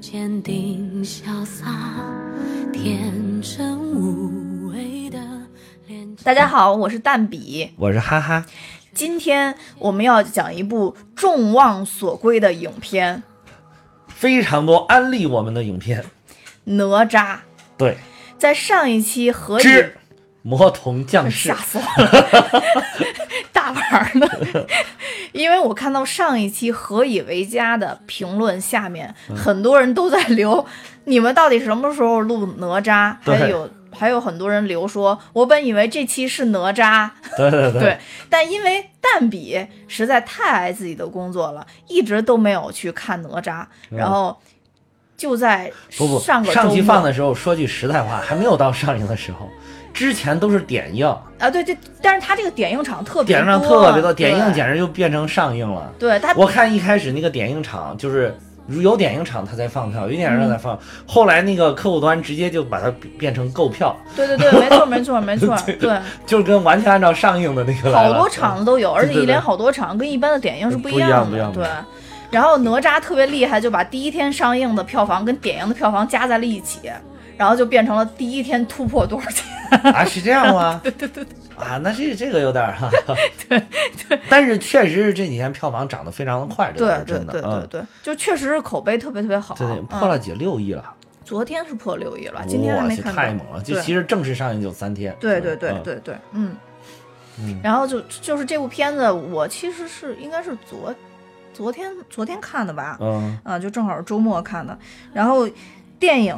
坚定潇洒，天真无畏的脸大家好，我是蛋比。我是哈哈，今天我们要讲一部众望所归的影片。非常多安利我们的影片，《哪吒》。对，在上一期何魔童降世。吓，死我了，大玩儿呢？因为我看到上一期何以为家的评论下面，嗯。很多人都在留，你们到底什么时候录哪吒？还有还有很多人留说，我本以为这期是哪吒，对对对，但因为蛋比实在太爱自己的工作了，一直都没有去看哪吒，然后就在不不，上上期放的时候，说句实在话，还没有到上映的时候，之前都是点映，啊，对对，但是他这个点映场特别点映场多特别多，点映简直就变成上映了。对他我看一开始那个点映场就是。有点映场他才放票，有点映场才放。后来那个客户端直接就把它变成购票，对对对，没错没错 没错，对，就是跟完全按照上映的那个。好多场子都有，而且一连好多场跟一般的点映是不一样的，一样不一样对。然后哪吒特别厉害，就把第一天上映的票房跟点映的票房加在了一起，然后就变成了第一天突破多少钱。啊，是这样吗？对对对啊，那这这个有点儿哈。对对，但是确实是这几天票房涨得非常的快，这是对对对真的嗯对，就确实是口碑特别特别好。对破了几六亿了，昨天是破六亿了，今天还没看到。太猛了！就其实正式上映就三天。对对对嗯，对对，嗯。嗯然后就就是这部片子，我其实是应该是昨昨天昨天看的吧，嗯啊，就正好是周末看的。然后电影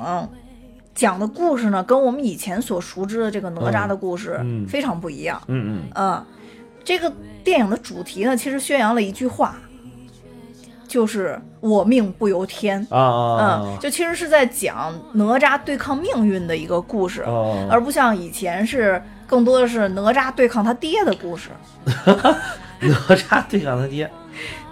讲的故事呢，跟我们以前所熟知的这个哪吒的故事非常不一样。嗯嗯嗯，这个电影的主题呢，其实宣扬了一句话，就是“我命不由天”。啊啊嗯，就其实是在讲哪吒对抗命运的一个故事，哦，而不像以前是更多的是哪吒对抗他爹的故事。哪吒对抗他爹，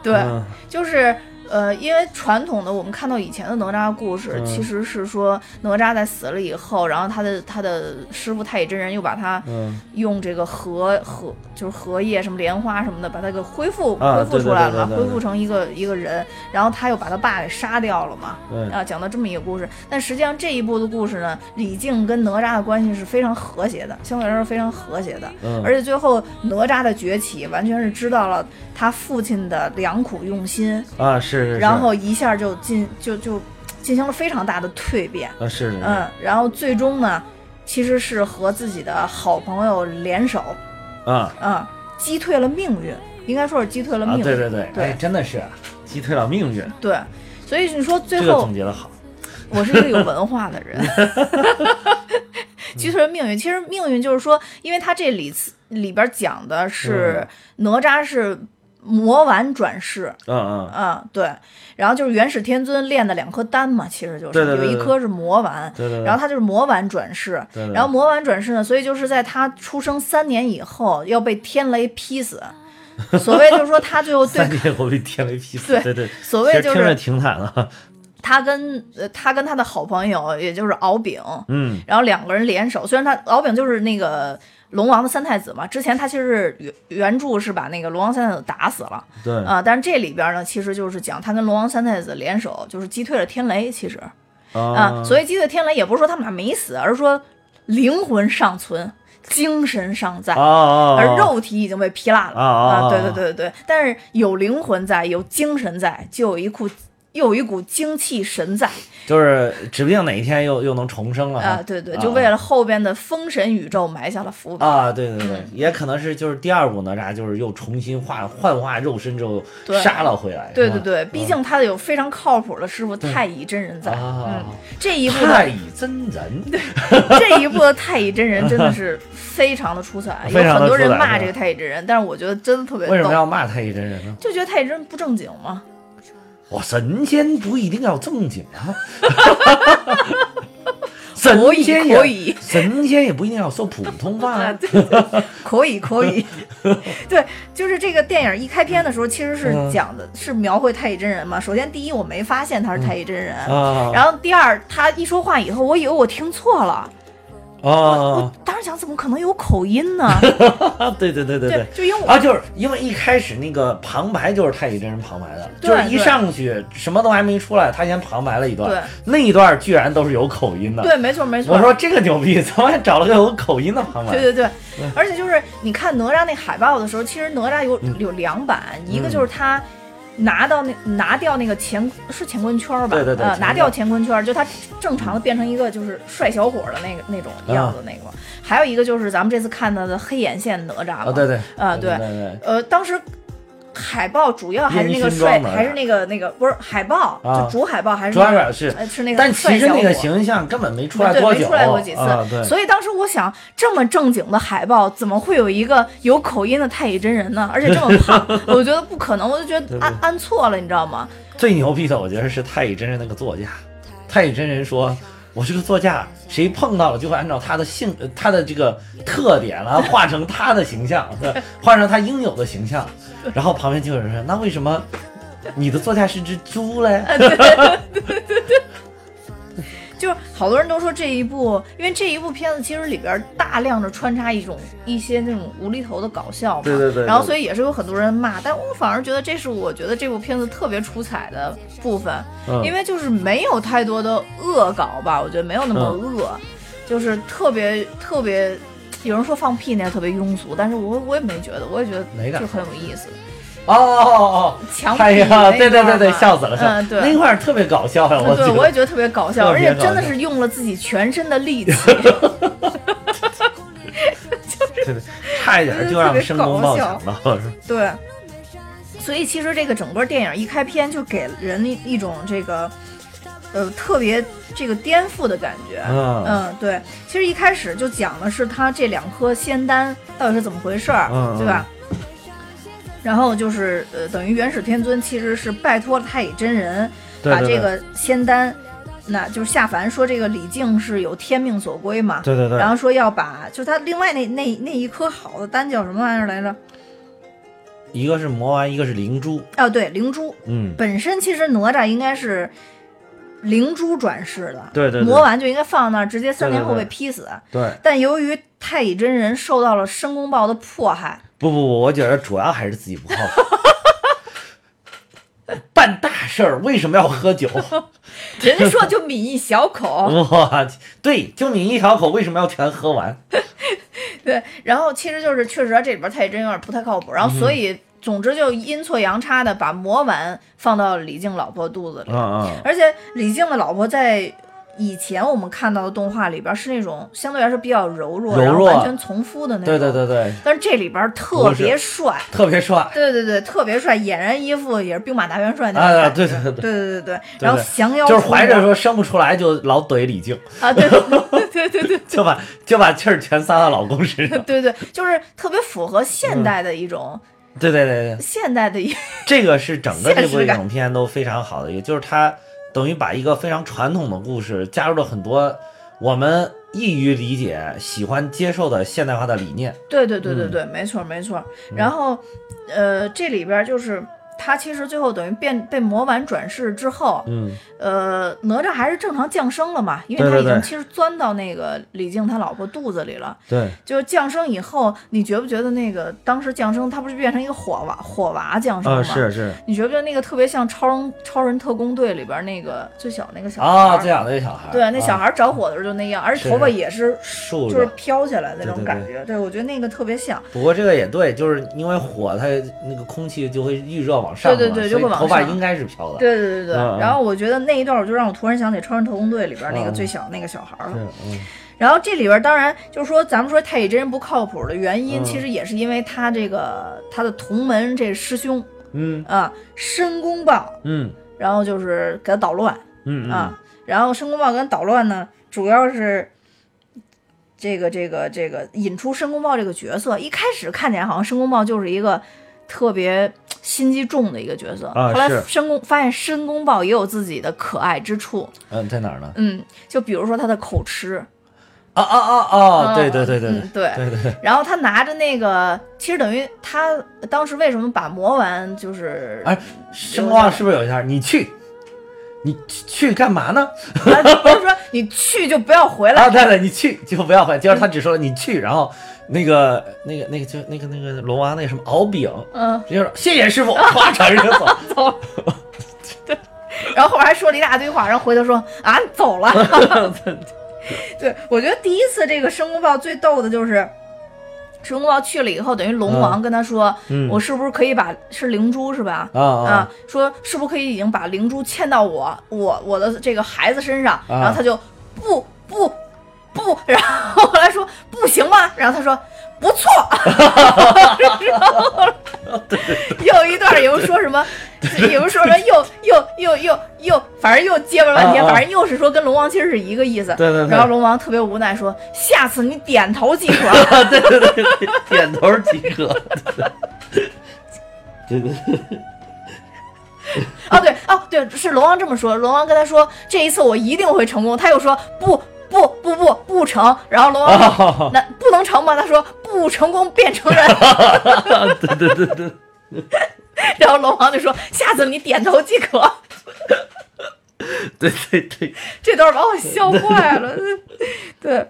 对，嗯就是呃，因为传统的我们看到以前的哪吒故事，嗯其实是说哪吒在死了以后，然后他的他的师傅太乙真人又把他嗯用这个荷荷就是荷叶什么莲花什么的把他给恢复、啊恢复出来了恢复成一个一个人，然后他又把他爸给杀掉了嘛，啊，讲到这么一个故事。但实际上这一部的故事呢，李靖跟哪吒的关系是非常和谐的，相对来说非常和谐的。嗯，而且最后哪吒的崛起，完全是知道了他父亲的良苦用心，啊是是，是然后一下就进就就进行了非常大的蜕变，啊是是，嗯，然后最终呢，其实是和自己的好朋友联手，啊嗯，击退了命运，应该说是击退了啊命运，对对对，对。哎真的是击退了命运，对。所以你说最这个后总结的好，我是一个有文化的人。击退了命运，其实命运就是说，因为他这里里边讲的是、哪吒是魔丸转世，嗯嗯。嗯，对，然后就是元始天尊炼的两颗丹嘛，其实就是有一颗是魔丸，对对对，然后他就是魔丸转世，然后魔丸转世呢，所以就是在他出生三年以后要被天雷劈死，所谓就是说他最后对三年后被天雷劈死，对对对，所谓就是听着是挺惨的，他跟呃他跟他的好朋友也就是敖丙，嗯。然后两个人联手，虽然他敖丙就是那个龙王的三太子嘛，之前他其实是原原著是把那个龙王三太子打死了。对。啊、但是这里边呢，其实就是讲他跟龙王三太子联手，就是击退了天雷，其实。啊，所以以击退天雷也不是说他们俩没死，而是说灵魂尚存，精神尚在。而肉体已经被劈烂了。啊对对对对对，但是有灵魂在，有精神在，就有一股又有一股精气神在就是指不定哪一天又又能重生了啊！对对，就为了后边的封神宇宙埋下了伏笔。啊，对对对，嗯也可能是就是第二部哪吒就是又重新化幻化肉身之后杀了回来，对对对，毕竟他有非常靠谱的师傅太乙真人在。啊嗯，，这一部太乙真人，这一部的太乙真人真的是非常的出彩，有很多人骂这个太乙真人，但是我觉得真的特别为什么，要骂太乙真人呢？就觉得太乙真人不正经嘛。我神仙不一定要正经啊，可以神仙也可以。神仙也不一定要说普通话。对对，可以可以，对，就是这个电影一开篇的时候，其实是嗯。讲的是描绘太乙真人嘛。首先，第一，我没发现他是太乙真人，啊，然后第二，他一说话以后，我以为我听错了，哦，当时想怎么可能有口音呢？啊，对对对对对。就因为我啊，就是因为一开始那个旁白就是太乙真人旁白的，对就是一上去什么都还没出来，他先旁白了一段对，那一段居然都是有口音的。对，没错没错。我说这个牛逼，怎么还找了个有口音的旁白？对对对，而且就是你看哪吒那海报的时候，其实哪吒有嗯有两版，一个就是他拿到那拿掉那个乾是乾坤圈吧，呃，对对对呃拿掉乾坤圈，就他正常的变成一个就是帅小伙的那个那种样子那个，还有一个就是咱们这次看到的黑眼线哪吒嘛，啊，对对，啊对。对对对，呃，当时海报主要还是那个帅，还是那个那个不是海报，啊就主海报还是主那个要是呃是那个但其实那个形象根本没出来对，没多久，出来过几次，啊，所以当时我想，这么正经的海报，怎么会有一个有口音的太乙真人呢？而且这么胖，我觉得不可能，我就觉得按按错了，你知道吗？最牛逼的，我觉得是太乙真人那个座驾。太乙真人说：“我这个座驾，谁碰到了就会按照他的性、呃他的这个特点了，画成他的形象，画成他应有的形象。” 然后旁边就有人说：“那为什么你的座驾是只猪嘞？就是好多人都说这一部，因为这一部片子其实里边大量的穿插一种一些那种无厘头的搞笑嘛，对对对。然后所以也是有很多人骂，但我反而觉得这是我觉得这部片子特别出彩的部分，嗯。因为就是没有太多的恶搞吧，我觉得没有那么嗯。恶，就是特别特别。有人说放屁那样特别庸俗，但是我我也没觉得，我也觉得就很有意思。？”哦哦哦强哦！哎呀，逼那对对对对，笑死了，笑嗯，对，那块儿特别搞笑呀，我对，我也觉得特别搞笑，而且真的是用了自己全身的力气。就是，差一点就让申公豹抢到了，对，所以其实这个整个电影一开篇就给人一一种这个。呃，特别这个颠覆的感觉，嗯嗯，对，其实一开始就讲的是他这两颗仙丹到底是怎么回事儿，嗯对吧？然后就是呃，等于元始天尊其实是拜托了太乙真人，把这个仙丹，那就是下凡说这个李靖是有天命所归嘛，对对对，然后说要把，就他另外那那那一颗好的丹叫什么玩意儿来着？一个是魔丸，一个是灵珠，哦，对，灵珠。嗯，本身其实哪吒应该是灵珠转世的，对对对魔丸就应该放那儿，直接三年后被劈死。对，但由于太乙真人受到了申公豹的迫害，不不不，我觉得主要还是自己不靠谱。办大事儿为什么要喝酒？人家说就抿一小口，我去，对，就抿一小口，为什么要全喝完？对，然后其实就是确实这里边太乙真有点不太靠谱，然后所以、总之就阴错阳差的把魔丸放到李靖老婆肚子里，嗯嗯，而且李靖的老婆在以前我们看到的动画里边是那种相对来说比较柔弱，柔弱。然后完全从夫的那种。对对对对，但是这里边特别帅，特别帅对对对，特别帅，俨然一副也是兵马大元帅那种啊！感觉。对。对对对，对对。对对，然后降妖就是怀着说生不出来就老怼李靖，啊，对对对对对 就把就把气儿全撒到老公身上。对对，就是特别符合现代的一种、对对对对，现代的一这个是整个这部影片都非常好的一个，就是它等于把一个非常传统的故事加入了很多我们易于理解、喜欢接受的现代化的理念。对对对对嗯对，没错没错。然后，呃，这里边就是他其实最后等于变被魔丸转世之后，嗯，呃，哪吒还是正常降生了嘛，因为他已经其实钻到那个李靖他老婆肚子里了。对，就是降生以后，你觉不觉得那个当时降生，他不是变成一个火娃火娃降生吗？啊，是是你觉不觉得那个特别像超人超人特工队里边那个最小那个小孩啊，最小那个小孩儿，对，那小啊孩着火的时候就那样，而且头发也是竖着。就是飘起来的那种感觉。对我觉得那个特别像。不过这个也对，就是因为火，它那个空气就会预热往上，对对对就会往上头发应该是飘的。对对对对，然后我觉得那一段我就让我突然想起《超人特工队》里边那个嗯最小那个小孩儿了。是，嗯，然后这里边当然就是说，咱们说太乙真人不靠谱的原因，嗯其实也是因为他这个他的同门这师兄嗯啊申公豹，嗯然后就是给他捣乱嗯嗯啊，然后申公豹跟他捣乱呢，主要是。这个这个这个引出申公豹这个角色，一开始看起来好像申公豹就是一个特别心机重的一个角色，啊后来申公发现申公豹也有自己的可爱之处，嗯，在哪儿呢？嗯，就比如说他的口吃，啊啊啊啊！嗯对对对对嗯对对对对，然后他拿着那个，其实等于他当时为什么把魔丸就是，哎，申公豹是不是有一下？你去，你去去干嘛呢？啊不是说你去就不要回来啊，对对，你去就不要回来，结果他只说了你去，然后那个那个那个就那个那个龙王那个什么敖丙，嗯，直接说谢谢师傅，哗转身就走。走。对，然后后面还说了一大堆话，然后回头说啊走了。对，我觉得第一次这个申公豹最逗的就是。申公豹去了以后，等于龙王跟他说：“嗯我是不是可以把是灵珠是吧？啊啊啊，说是不是可以已经把灵珠嵌到我我我的这个孩子身上？”然后他就不不不，然后后来说不行吗？然后他说不错。然后又一段又说什么，又说什么又又又又又，反正又结巴了半天，反正又是说跟龙王其实是一个意思。对对对然后龙王特别无奈说：“下次你点头即可。”对对对对，点头即可。对对对，哦对哦对，是龙王这么说。龙王跟他说：“这一次我一定会成功。”他又说：“不不不不不成。”然后龙王说：“哦那不能成吗？”他说：“不成功变成人。对对对对，” 然后龙王就说：“下次你点头即可。对对对，” 这段把我笑坏了。对。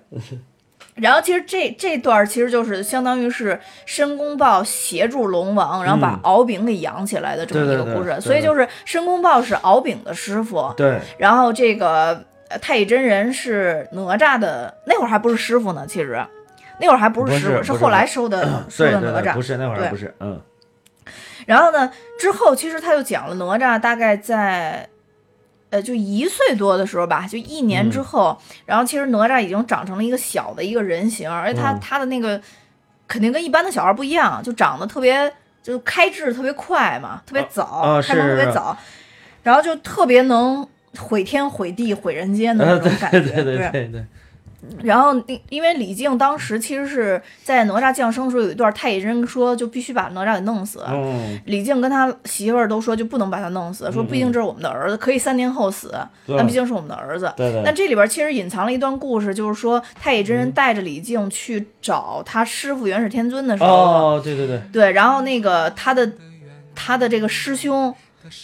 然后其实这这段其实就是相当于是申公豹协助龙王，然后把嗯敖丙给养起来的这么一个故事。所以就是申公豹是敖丙的师傅，对然后这个呃太乙真人是哪吒的，那会儿还不是师傅呢，其实那会儿还不是师傅，是后来收的 收的哪吒。不是那会儿对不是，嗯然后呢，之后其实他就讲了哪吒大概在。呃，就一岁多的时候吧，就一年嗯之后，然后其实哪吒已经长成了一个小的一个人形，而且他、嗯他的那个肯定跟一般的小孩不一样，就长得特别，就开智特别快嘛，特别早，啊开蒙特别早，然后就特别能毁天毁地毁人间的那种感觉，对对对。对对，然后因因为李靖当时其实是在哪吒降生的时候有一段太乙真人说就必须把哪吒给弄死。嗯，李靖跟他媳妇儿都说就不能把他弄死，说毕竟这是我们的儿子，可以三年后死，但毕竟是我们的儿子。对对。但这里边其实隐藏了一段故事，就是说太乙真人带着李靖去找他师傅元始天尊的时候，哦，对对对，对，然后那个他的他的这个师兄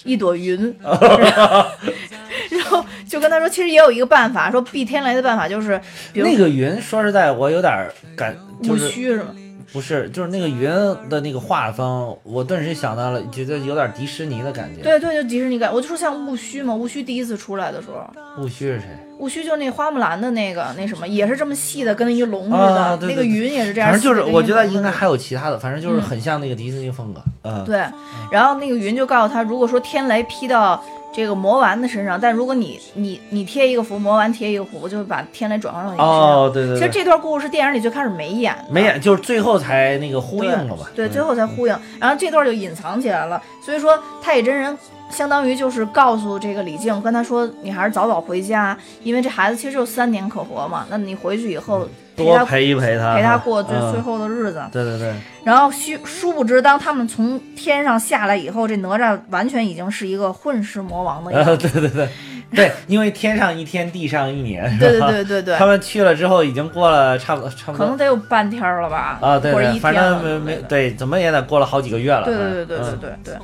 一朵云，然后就跟他说，其实也有一个办法，说避天雷的办法就是，比如那个云，说实在，我有点感，就戊是戌是吗？不是，就是那个云的那个画风，我顿时想到了，觉得有点迪士尼的感觉。，对对，就迪士尼感，我就说像戊戌嘛，戊戌第一次出来的时候，戊戌是谁？戊戌就是那花木兰的那个那什么，也是这么细的，跟一个龙似的，啊对对那个云也是这样反正就是，我觉得应该还有其他的，反正就是嗯很像那个迪士尼风格。嗯，对，然后那个云就告诉他，如果说天雷劈到这个魔丸的身上，但如果你你你贴一个符，魔丸贴一个符，就会把天雷转化到你身上。哦，对对对，其实这段故事电影里最开始没演的，没演，就是最后才那个呼应了吧？对，嗯最后才呼应，然后这段就隐藏起来了。所以说太乙真人相当于就是告诉这个李靖，跟他说你还是早早回家，因为这孩子其实就三年可活嘛，那你回去以后多陪一陪他，陪他过最嗯最后的日子。对对对，然后殊殊不知，当他们从天上下来以后，这哪吒完全已经是一个混世魔王的 样呃，子。对对对对，因为天上一天，地上一年，对对对对对他，们去了之后，已经过了差不多差不多可能得有半天儿了吧，啊，对对，反正没没对，怎么也得过了好几个月了。对对对对对嗯对对。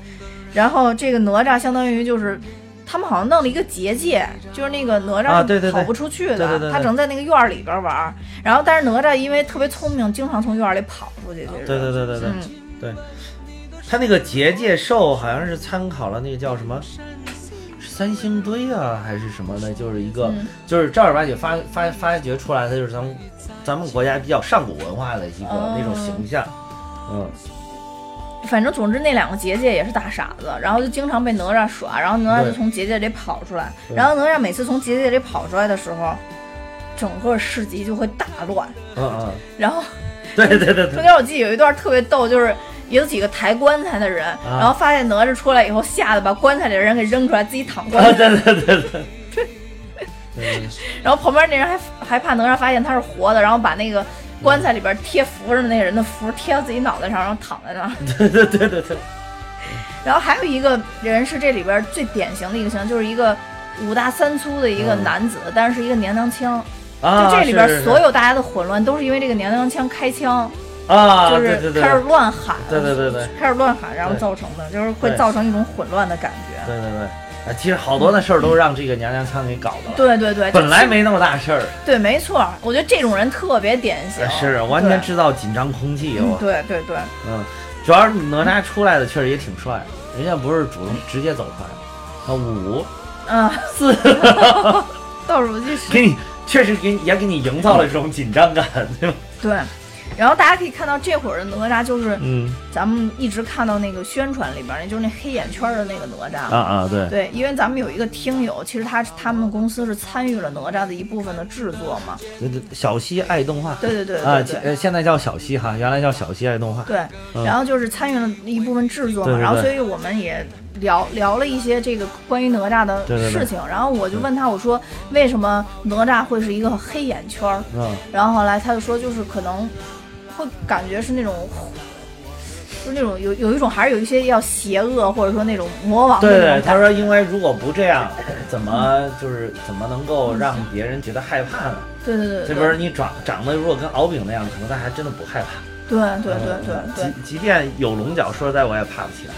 然后这个哪吒相当于就是。他们好像弄了一个结界，就是那个哪吒跑不出去的，对对对对他只能在那个院儿里边玩儿。然后，但是哪吒因为特别聪明，经常从院儿里跑出去。就是对对对对对嗯，对，他那个结界兽好像是参考了那个叫什么？三星堆啊，还是什么的？就是一个，嗯就是正儿八经发发发掘出来的，就是咱们咱们国家比较上古文化的一个、哦那种形象。嗯，反正总之那两个结界也是大傻子，然后就经常被哪吒耍，然后哪吒就从结界里跑出来，然后哪吒每次从结界里跑出来的时候，整个市集就会大乱。嗯嗯，然后 对对对对，中间我记得有一段特别逗，就是有几个抬棺材的人，啊然后发现哪吒出来以后，吓得把棺材里的人给扔出来，自己躺棺啊材，对对对对对。对然后旁边那人还还怕哪吒发现他是活的，然后把那个棺材里边贴符上的那个人的符贴到自己脑袋上，然后躺在那儿。对对对对对，然后还有一个人是这里边最典型的一个形象，就是一个五大三粗的一个嗯。男子，但是是一个娘娘腔。啊，就这里边所有大家的混乱，都是因为这个娘娘腔开枪，啊，就是开始乱喊，对对对对。开始乱喊，然后造成的，就是会造成一种混乱的感觉。对对对，啊，其实好多的事儿都让这个娘娘腔给搞的了。对对对，本来没那么大事儿，对，没错，我觉得这种人特别典型，是完全制造紧张空气。对对对，嗯，主要是哪吒出来的确实也挺帅，人家不是主动直接走出来，啊五嗯，四倒数计时，给你确实给你也给你营造了这种紧张感，对吧？对。然后大家可以看到，这会儿的哪吒就是嗯咱们一直看到那个宣传里边儿，那就是那黑眼圈儿的那个哪吒。啊啊对，对，因为咱们有一个听友，其实他他们公司是参与了哪吒的一部分的制作嘛。小西爱动画。对对对啊，现在叫小西哈，原来叫小西爱动画。对，嗯然后就是参与了一部分制作嘛，然后所以我们也聊聊了一些这个关于哪吒的对对对事情，然后我就问他，我说为什么哪吒会是一个黑眼圈儿？嗯，然后后来他就说，就是可能会感觉是那种。就是那种有有一种还是有一些要邪恶或者说那种魔王对对。他说因为如果不这样，怎么就是怎么能够让别人觉得害怕呢？对对对对，这不是你长长得如果跟敖丙那样，可能大家真的不害怕。对对对对嗯对即即便有龙角，说实在我也爬不起来，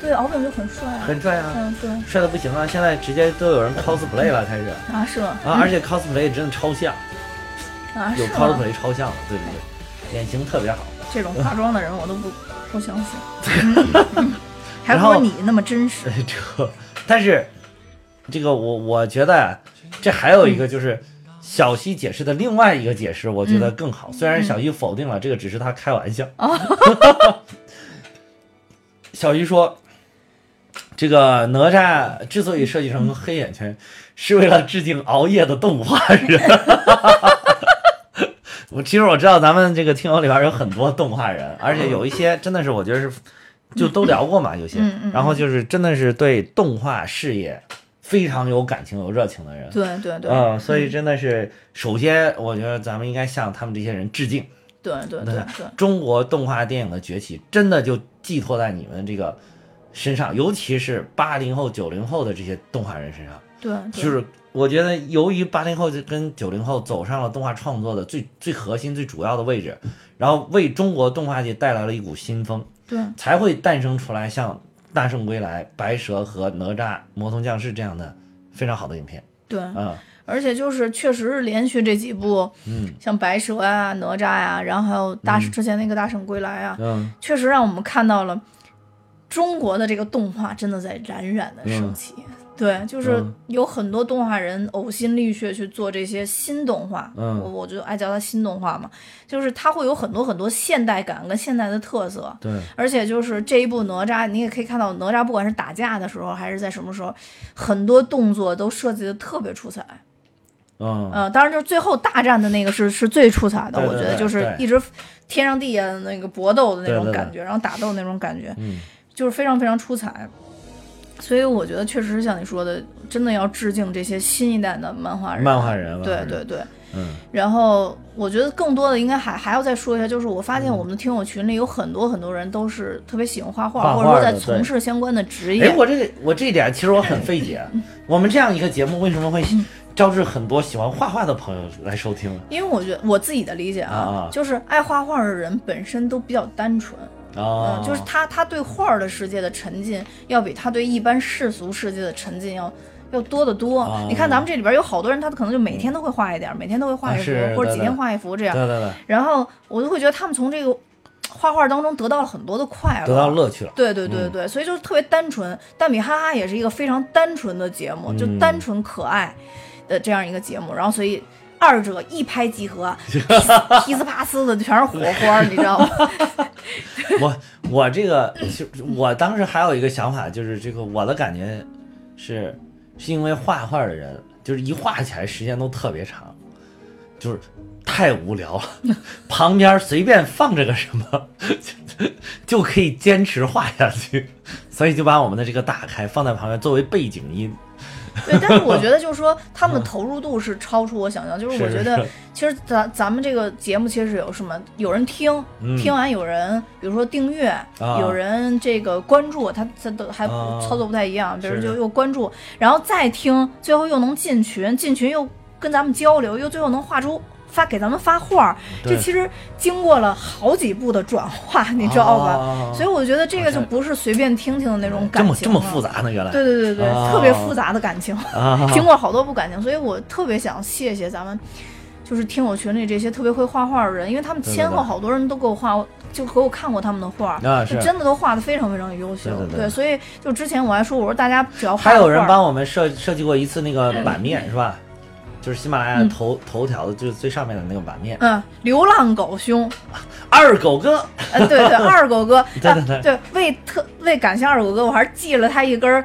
对，敖丙就很帅啊，很帅啊，嗯对帅的不行啊！现在直接都有人 cosplay 了，开始啊是吗？啊，而且 cosplay 真的超像，有啊有？cosplay 超像了，对不对，脸型特别好。这种化妆的人我都不不相信，嗯还不如你那么真实。这，但是这个我我觉得啊这还有一个就是小西解释的另外一个解释，我觉得更好。虽然小西否定了这个只是他开玩笑，小西说。这个哪吒之所以设计成黑眼圈，是为了致敬熬夜的动画人。我其实我知道咱们这个听友里边有很多动画人，而且有一些真的是我觉得是，就都聊过嘛，有些然后就是真的是对动画事业非常有感情、有热情的人。对对对，嗯，所以真的是，首先我觉得咱们应该向他们这些人致敬。对对对对，中国动画电影的崛起，真的就寄托在你们这个身上，尤其是八零后、九零后的这些动画人身上。对，对就是我觉得，由于八零后跟九零后走上了动画创作的最最核心、最主要的位置，然后为中国动画界带来了一股新风，对。才会诞生出来像《大圣归来》《白蛇》和《哪吒魔童降世》这样的非常好的影片。对，嗯。而且就是确实是连续这几部，嗯。像白蛇啊、哪吒呀，然后还有大之前那个大圣归来啊，嗯，确实让我们看到了中国的这个动画真的在冉冉的升起。对，就是嗯。有很多动画人呕心沥血去做这些新动画，嗯。我我就爱叫它新动画嘛，就是它会有很多很多现代感跟现代的特色，对，而且就是这一部哪吒，你也可以看到哪吒不管是打架的时候还是在什么时候，很多动作都设计的特别出彩。嗯。呃，当然就是最后大战的那个是是最出彩的，对对我觉得就是一直天上地下的那个搏斗的那种感觉，然后打斗那种感觉，嗯。就是非常非常出彩。所以我觉得确实是像你说的，真的要致敬这些新一代的漫画人。漫画人，对对对。嗯然后我觉得更多的应该还还要再说一下，就是我发现我们的听友群里有很多很多人都是特别喜欢画画，画画或者说在从事相关的职业。哎，我这个我这一点其实我很费解，我们这样一个节目为什么会招致很多喜欢画画的朋友来收听？因为我觉得我自己的理解啊啊就是爱画画的人本身都比较单纯。哦嗯，就是他他对画儿的世界的沉浸，要比他对一般世俗世界的沉浸要要多得多。哦你看咱们这里边有好多人，他可能就每天都会画一点儿，每天都会画一幅，啊或者几天画一幅这样。对对对，然后我就会觉得他们从这个画画当中得到了很多的快乐，得到乐趣了。对对对嗯对，所以就是特别单纯。但米哈哈也是一个非常单纯的节目，就嗯单纯可爱的这样一个节目。然后所以二者一拍即合，噼斯 噼斯啪斯的全是火花，你知道吗？我我这个就我当时还有一个想法，就是这个我的感觉是是因为画画的人，就是一画起来时间都特别长，就是太无聊了，旁边随便放着个什么就就可以坚持画下去，所以就把我们的这个打开放在旁边作为背景音。对，但是我觉得就是说他们的投入度是超出我想象，就是我觉得其实咱咱们这个节目其实有什么，有人听，嗯听完有人比如说订阅，有人这个关注，他他都还操作不太一样，比如就又关注，然后再听，最后又能进群，进群又跟咱们交流，又最后能画出发给咱们发画儿，这其实经过了好几步的转化，你知道吧？哦所以我觉得这个就不是随便听听的那种感情这么这么复。杂呢？原来对对对对，哦特别复杂的感情，啊，经过好多部感情，所以我特别想谢谢咱们，就是听友群里这些特别会画画的人，因为他们对对先后好多人都给我画，就给我看过他们的画，啊是真的都画的非常非常优秀。对对对所以就之前我还说，我说大家只要画还有人帮我们设设计过一次那个版面是吧？就是喜马拉雅头、头条的，就是最上面的那个版面。嗯，流浪狗兄，二狗哥，呃，对对，二狗哥，对对对啊对，为特为感谢二狗哥，我还是寄了他一根儿，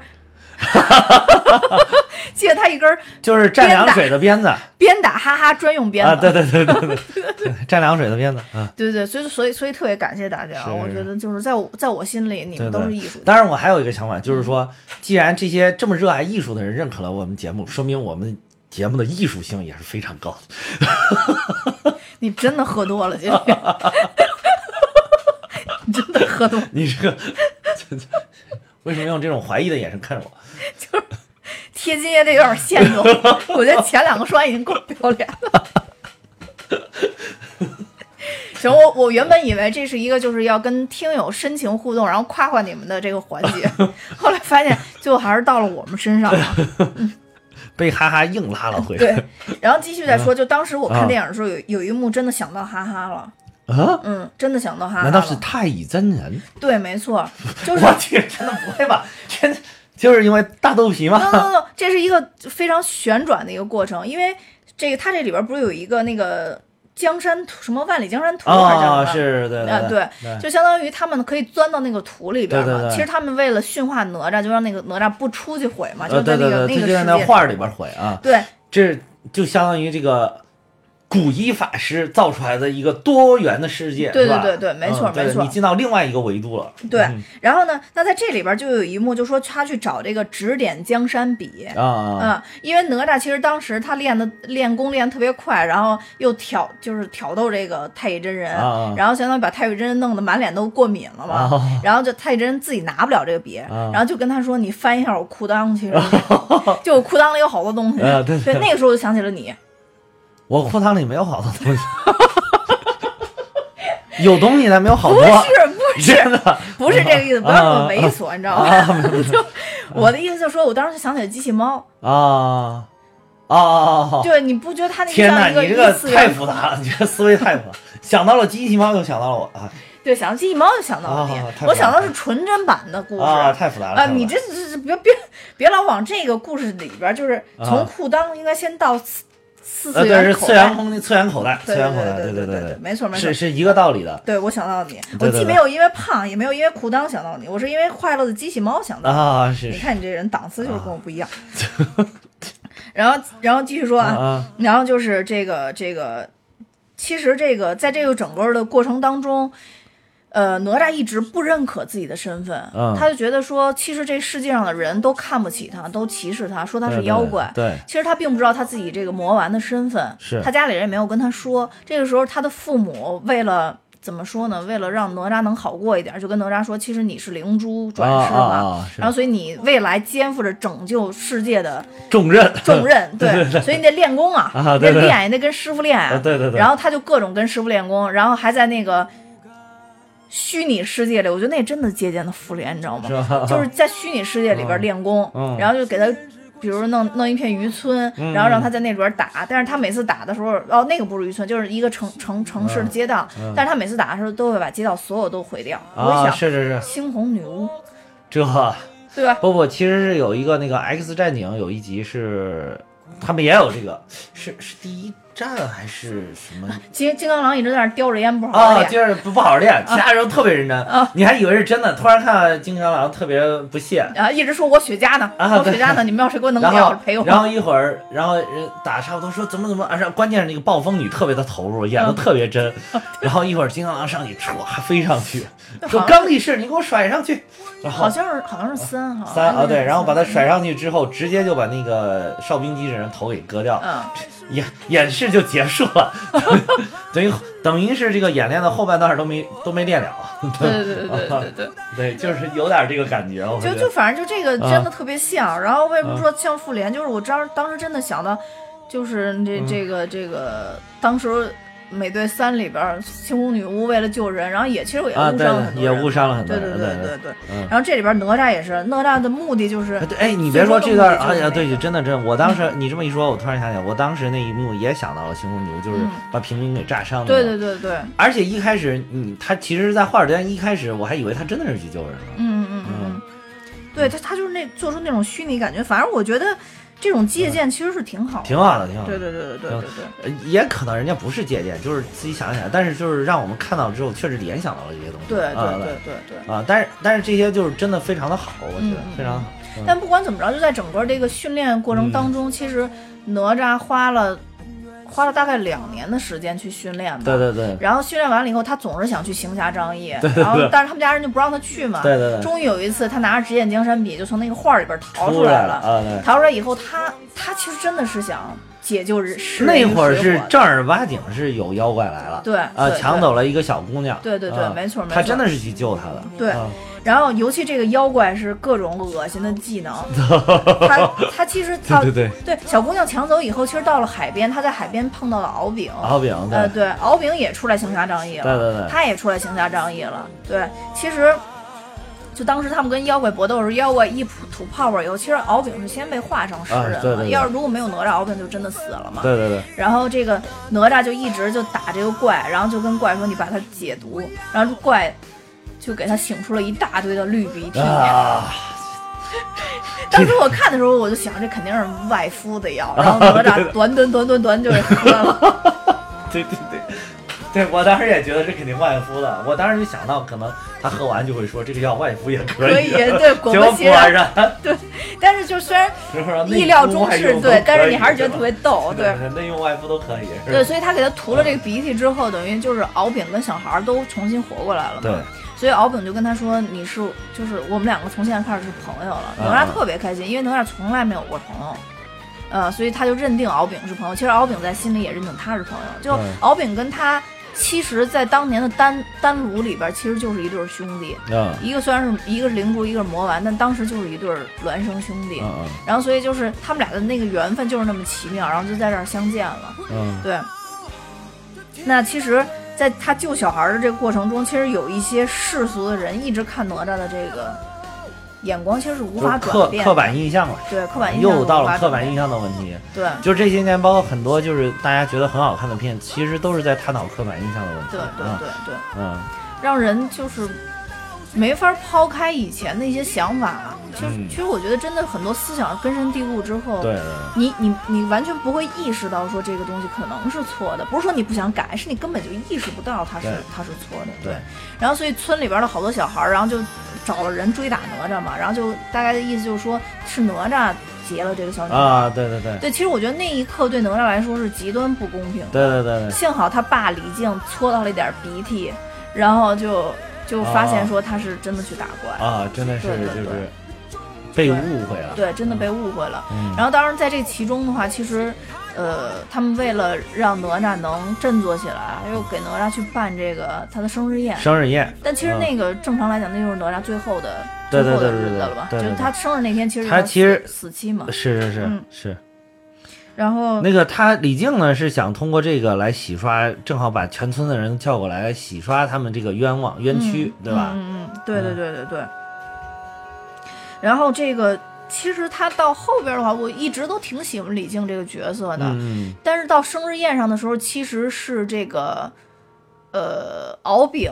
寄了他一根儿就是蘸凉水的鞭子。鞭打哈哈专用鞭子。啊，对对对对对，对蘸凉水的鞭子啊。对对，所以所以所以特别感谢大家，是我觉得就是在我在我心里，你们都是艺术家。当然，我还有一个想法，就是说，既然这些这么热爱艺术的人认可了我们节目，说明我们节目的艺术性也是非常高的。你真的喝多了，今天，你真的喝多了，你这个，为什么用这种怀疑的眼神看着我？就是贴金也得有点限度。我觉得前两个说完已经够不要脸了。行，我我原本以为这是一个就是要跟听友深情互动，然后夸夸你们的这个环节，后来发现最后还是到了我们身上了。被哈哈硬拉了回来。对，然后继续再说，就当时我啊看电影的时候，有有一幕真的想到哈哈了，啊？嗯，真的想到哈哈。难道是太乙真人？对，没错，就是 我去，真的不会吧？真的就是因为大肚皮吗 no 吗？no no，这是一个非常旋转的一个过程，因为这个它这里边不是有一个那个江山图什么万里江山图还是叫什哦，么？是，对啊，对对，就相当于他们可以钻到那个土里边嘛。其实他们为了驯化哪吒，就让那个哪吒不出去毁嘛，就在那个、那个世界。画里边毁啊，对这就相当于这个古一法师造出来的一个多元的世界，对对对对没错嗯没错。你进到另外一个维度了。对嗯，然后呢，那在这里边就有一幕，就说他去找这个指点江山笔。嗯，因为哪吒其实当时他练的练功练得特别快，然后又挑就是挑逗这个太乙真人，然后相当于把太乙真人弄得满脸都过敏了嘛，啊。然后就太乙真人自己拿不了这个笔，啊。然后就跟他说：“你翻一下我裤裆去，就我裤裆里有好多东西。对那个时候我就想起了你，我裤裆里没有好多东西，有东西但没有好多不，是不是真的不是这个意思，不要那么猥琐，你知道吗？啊 就我的意思就是说，我当时就想起了机器猫，啊啊啊！对，你不觉得它那个天哪，像一个你这个太复杂了，你这思维太复杂。想到了机器猫，就想到了我啊对，想到机器猫就想到了你，我想到是纯真版的故事啊，太复杂了啊，你这这这别别别老往这个故事里边，就是从啊裤裆应该先到四次元口袋。次元空间次元口袋，次对元口袋，对对对对对，没错没错是。是一个道理的对，我想到你，我既没有因为胖，也没有因为裤裆想到你，我是因为快乐的机器猫想到你。啊，是是你看你这人档次就是跟我不一样。然后，然后继续说啊然后就是这个这个，其实这个在这个整个的过程当中，呃，哪吒一直不认可自己的身份，嗯。他就觉得说，其实这世界上的人都看不起他，都歧视他，说他是妖怪。对，其实他并不知道他自己这个魔丸的身份，是。他家里人也没有跟他说。这个时候，他的父母为了怎么说呢？为了让哪吒能好过一点，就跟哪吒说，其实你是灵珠转世嘛，啊啊啊然后所以你未来肩负着拯救世界的重任。重任，对，所以你得练功啊，啊对对。得练，你得跟师傅练啊。啊，对对对。然后他就各种跟师傅练功，然后还在那个虚拟世界里，我觉得那真的借鉴了复联，你知道吗？是？就是在虚拟世界里边练功，嗯。然后就给他。比如弄弄一片渔村，然后让他在那里边打，但是他每次打的时候，哦，那个不是渔村，就是一个城城城市的街道，但是他每次打的时候都会把街道所有都毁掉。我想，是是是，猩红女巫，这。对吧？不不，其实是有一个那个 X 战警有一集是他们也有这个，是是第一站还是什么？金金刚狼一直在那叼着烟不好练，就是不不好好练，其他人都特别认真。啊，你还以为是真的，突然看到金刚狼特别不屑，啊，一直说我雪茄呢，啊对。我雪茄呢，你们要谁给我弄掉陪我。然后一会儿，然后人打差不多说怎么怎么，而且关键是那个暴风女特别的投入，演的嗯特别真。然后一会儿金刚狼上去歘飞上去，说刚力士你给我甩上去，然后好像是好像是三哈，三啊对，然后把他他甩上去之后，直接就把那个哨兵机器人头给割掉，嗯，演演示就结束了，等于等于是这个演练的后半段都没都没练了。对对对对对对 对，就是有点这个感觉，就就反正就这个啊真的特别像。然后为什么说像复联？就是我当当时真的想到，就是这嗯这个这个当时。美队三里边儿，猩红女巫为了救人，然后也其实也啊，误对伤了很多也误伤了很多对人，对对对对。嗯。然后这里边哪吒也是，哪吒的目的就是哎你别说这段，哎呀，对，就真的真，我当时你这么一说，我突然想起来，我当时那一幕也想到了猩红女巫，就是嗯把平民给炸伤了。对对。对对，而且一开始，嗯，他其实，在画尔街一开始，我还以为他真的是去救人了。嗯嗯嗯嗯，对他他就是那做出那种虚拟感觉，反正我觉得这种借鉴其实是挺好的。挺好的，挺好的。对对对对对对也可能人家不是借鉴，就是自己想起来，但是就是让我们看到之后，确实联想到了这些东西。对啊对对对对。啊，但是但是这些就是真的非常的好，我觉得非常好。嗯但不管怎么着，就在整个这个训练过程当中，其实哪吒花了花了大概两年的时间去训练吧。对对对。然后训练完了以后，他总是想去行侠仗义，然后但是他们家人就不让他去嘛。对对对。终于有一次，他拿着指点江山笔就从那个画里边逃出出来了。啊，对。逃出来以后，他他其实真的是想解救人世人那会儿是正儿八经是有妖怪来了，对啊，对。抢走了一个小姑娘，对对对啊没错没错。他真的是去救她的，对。啊然后，尤其这个妖怪是各种恶心的技能，他他其实他对对对小姑娘抢走以后，其实到了海边，他在海边碰到了敖丙，敖丙呃，对，对，敖丙也出来行侠仗义了，对对对他也出来行侠仗义了，对，其实。就当时他们跟妖怪搏斗的时候，妖怪一吐吐泡泡以后，其实敖丙是先被化成食人了。啊对对对要是如果没有哪吒，敖丙就真的死了嘛。对对对，然后这个哪吒就一直就打这个怪，然后就跟怪说：“你把它解毒。”然后这怪就给他醒出了一大堆的绿鼻涕。啊，当时我看的时候，我就想，这肯定是外敷的药。然后哪吒 短短短短短就给喝了。对 对对。对，我当时也觉得这肯定外敷的，我当时就想到，可能他喝完就会说这个药外敷也可以可以，对，果不其然，对。但是就虽然意料中事，对，但是你还是觉得特别别逗，对。内用外敷都可以，对，所以他给他涂了这个鼻涕之后，等于就是敖丙跟小孩儿都重新活过来了嘛。对。所以敖丙就跟他说：“你是，就是我们两个从现在开始是朋友了。”啊哪吒特别开心，因为哪吒从来没有过朋友，呃，所以他就认定敖丙是朋友。其实敖丙在心里也认定他是朋友。就敖丙跟他，其实，在当年的丹丹炉里边，其实就是一对兄弟。嗯一个虽然是一个是灵珠，一个是魔丸，但当时就是一对孪生兄弟。然后所以就是他们俩的那个缘分就是那么奇妙，然后就在这儿相见了。嗯，对，那其实，在他救小孩的这个过程中，其实有一些世俗的人一直看哪吒的这个眼光，其实是无法转变的。刻板印象嘛，对刻板印象又到了刻板印象的问题。对就这些年，包括很多就是大家觉得很好看的片，其实都是在探讨刻板印象的问题。对对啊对对，嗯，让人就是没法抛开以前的一些想法。其实、嗯其实我觉得真的很多思想根深蒂固之后，对对你你你完全不会意识到说这个东西可能是错的，不是说你不想改，是你根本就意识不到它是它是错的。对然后所以村里边的好多小孩儿，然后就找了人追打哪吒嘛，然后就大概的意思就是说是哪吒劫了这个小女孩。啊，对对对对，其实我觉得那一刻对哪吒来说是极端不公平的。对对对对，幸好他爸李靖搓到了一点鼻涕，然后就就发现说他是真的去打怪。啊，真的是对对对就是被误会了。对，真的被误会了。嗯然后当然在这其中的话，其实，呃，他们为了让哪吒能振作起来，又给哪吒去办这个他的生日宴。生日宴，但其实嗯那个正常来讲，那就是哪吒最后的对最后的日子了吧？就是他生日那天，其实他其实死死期嘛。是是是嗯是。然后那个他李靖呢是想通过这个来洗刷，正好把全村的人叫过来洗刷他们这个冤枉冤屈，嗯对吧？嗯嗯嗯，对对对对对。然后这个其实他到后边的话，我一直都挺喜欢李靖这个角色的。嗯但是到生日宴上的时候，其实是这个，呃，敖丙，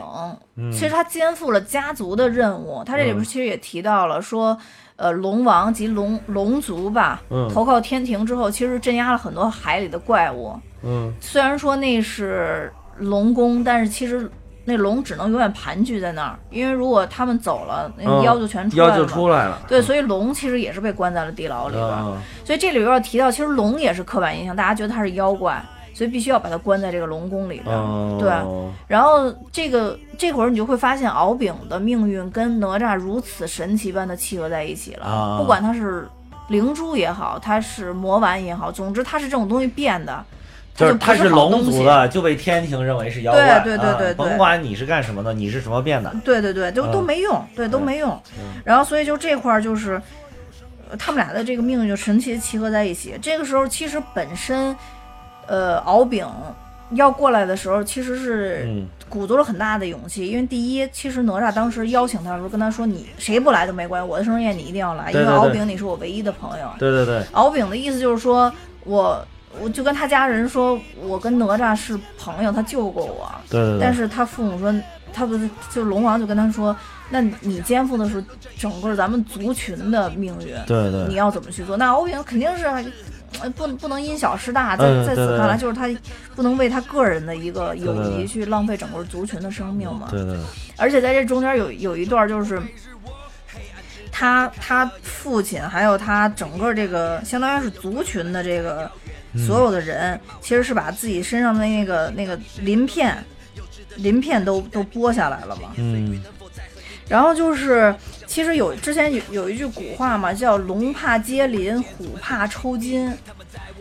嗯其实他肩负了家族的任务。他这里边嗯其实也提到了说，呃，龙王及龙龙族吧，嗯投靠天庭之后，其实镇压了很多海里的怪物。嗯虽然说那是龙宫，但是其实那龙只能永远盘踞在那儿，因为如果他们走了，那嗯，妖就全出来妖就。出来了。对，所以龙其实也是被关在了地牢里边。嗯所以这里边要提到，其实龙也是刻板印象，大家觉得它是妖怪，所以必须要把它关在这个龙宫里边。哦，对然后这个这会儿你就会发现，敖丙的命运跟哪吒如此神奇般的契合在一起了。啊不管它是灵珠也好，它是魔丸也好，总之它是这种东西变的，就是他是龙族的，就被天庭认为是妖怪。对对对啊对对甭管你是干什么的，你是什么变的。对对对，都、嗯都没用，对都没用。嗯然后所以就这块儿就是，他们俩的这个命运就神奇的契合在一起。这个时候其实本身，呃，敖丙要过来的时候，其实是嗯鼓足了很大的勇气，因为第一，其实哪吒当时邀请他的时候跟他说：“你谁不来都没关系，我的生日宴你一定要来，因为敖丙你是我唯一的朋友。”对对对，敖丙的意思就是说我。我就跟他家人说，我跟哪吒是朋友，他救过我。对对对，但是他父母说，他不是就龙王就跟他说，那你肩负的是整个咱们族群的命运，对对你要怎么去做？那敖丙肯定是呃不不能因小失大，在在此看来，就是他不能为他个人的一个友谊去浪费整个族群的生命嘛。对对对，而且在这中间有有一段就是。他他父亲还有他整个这个相当于是族群的这个所有的人，其实是把自己身上的那个那个鳞片，鳞片都都剥下来了嘛。嗯然后就是，其实有之前有有一句古话嘛，叫“龙怕接鳞，虎怕抽筋”，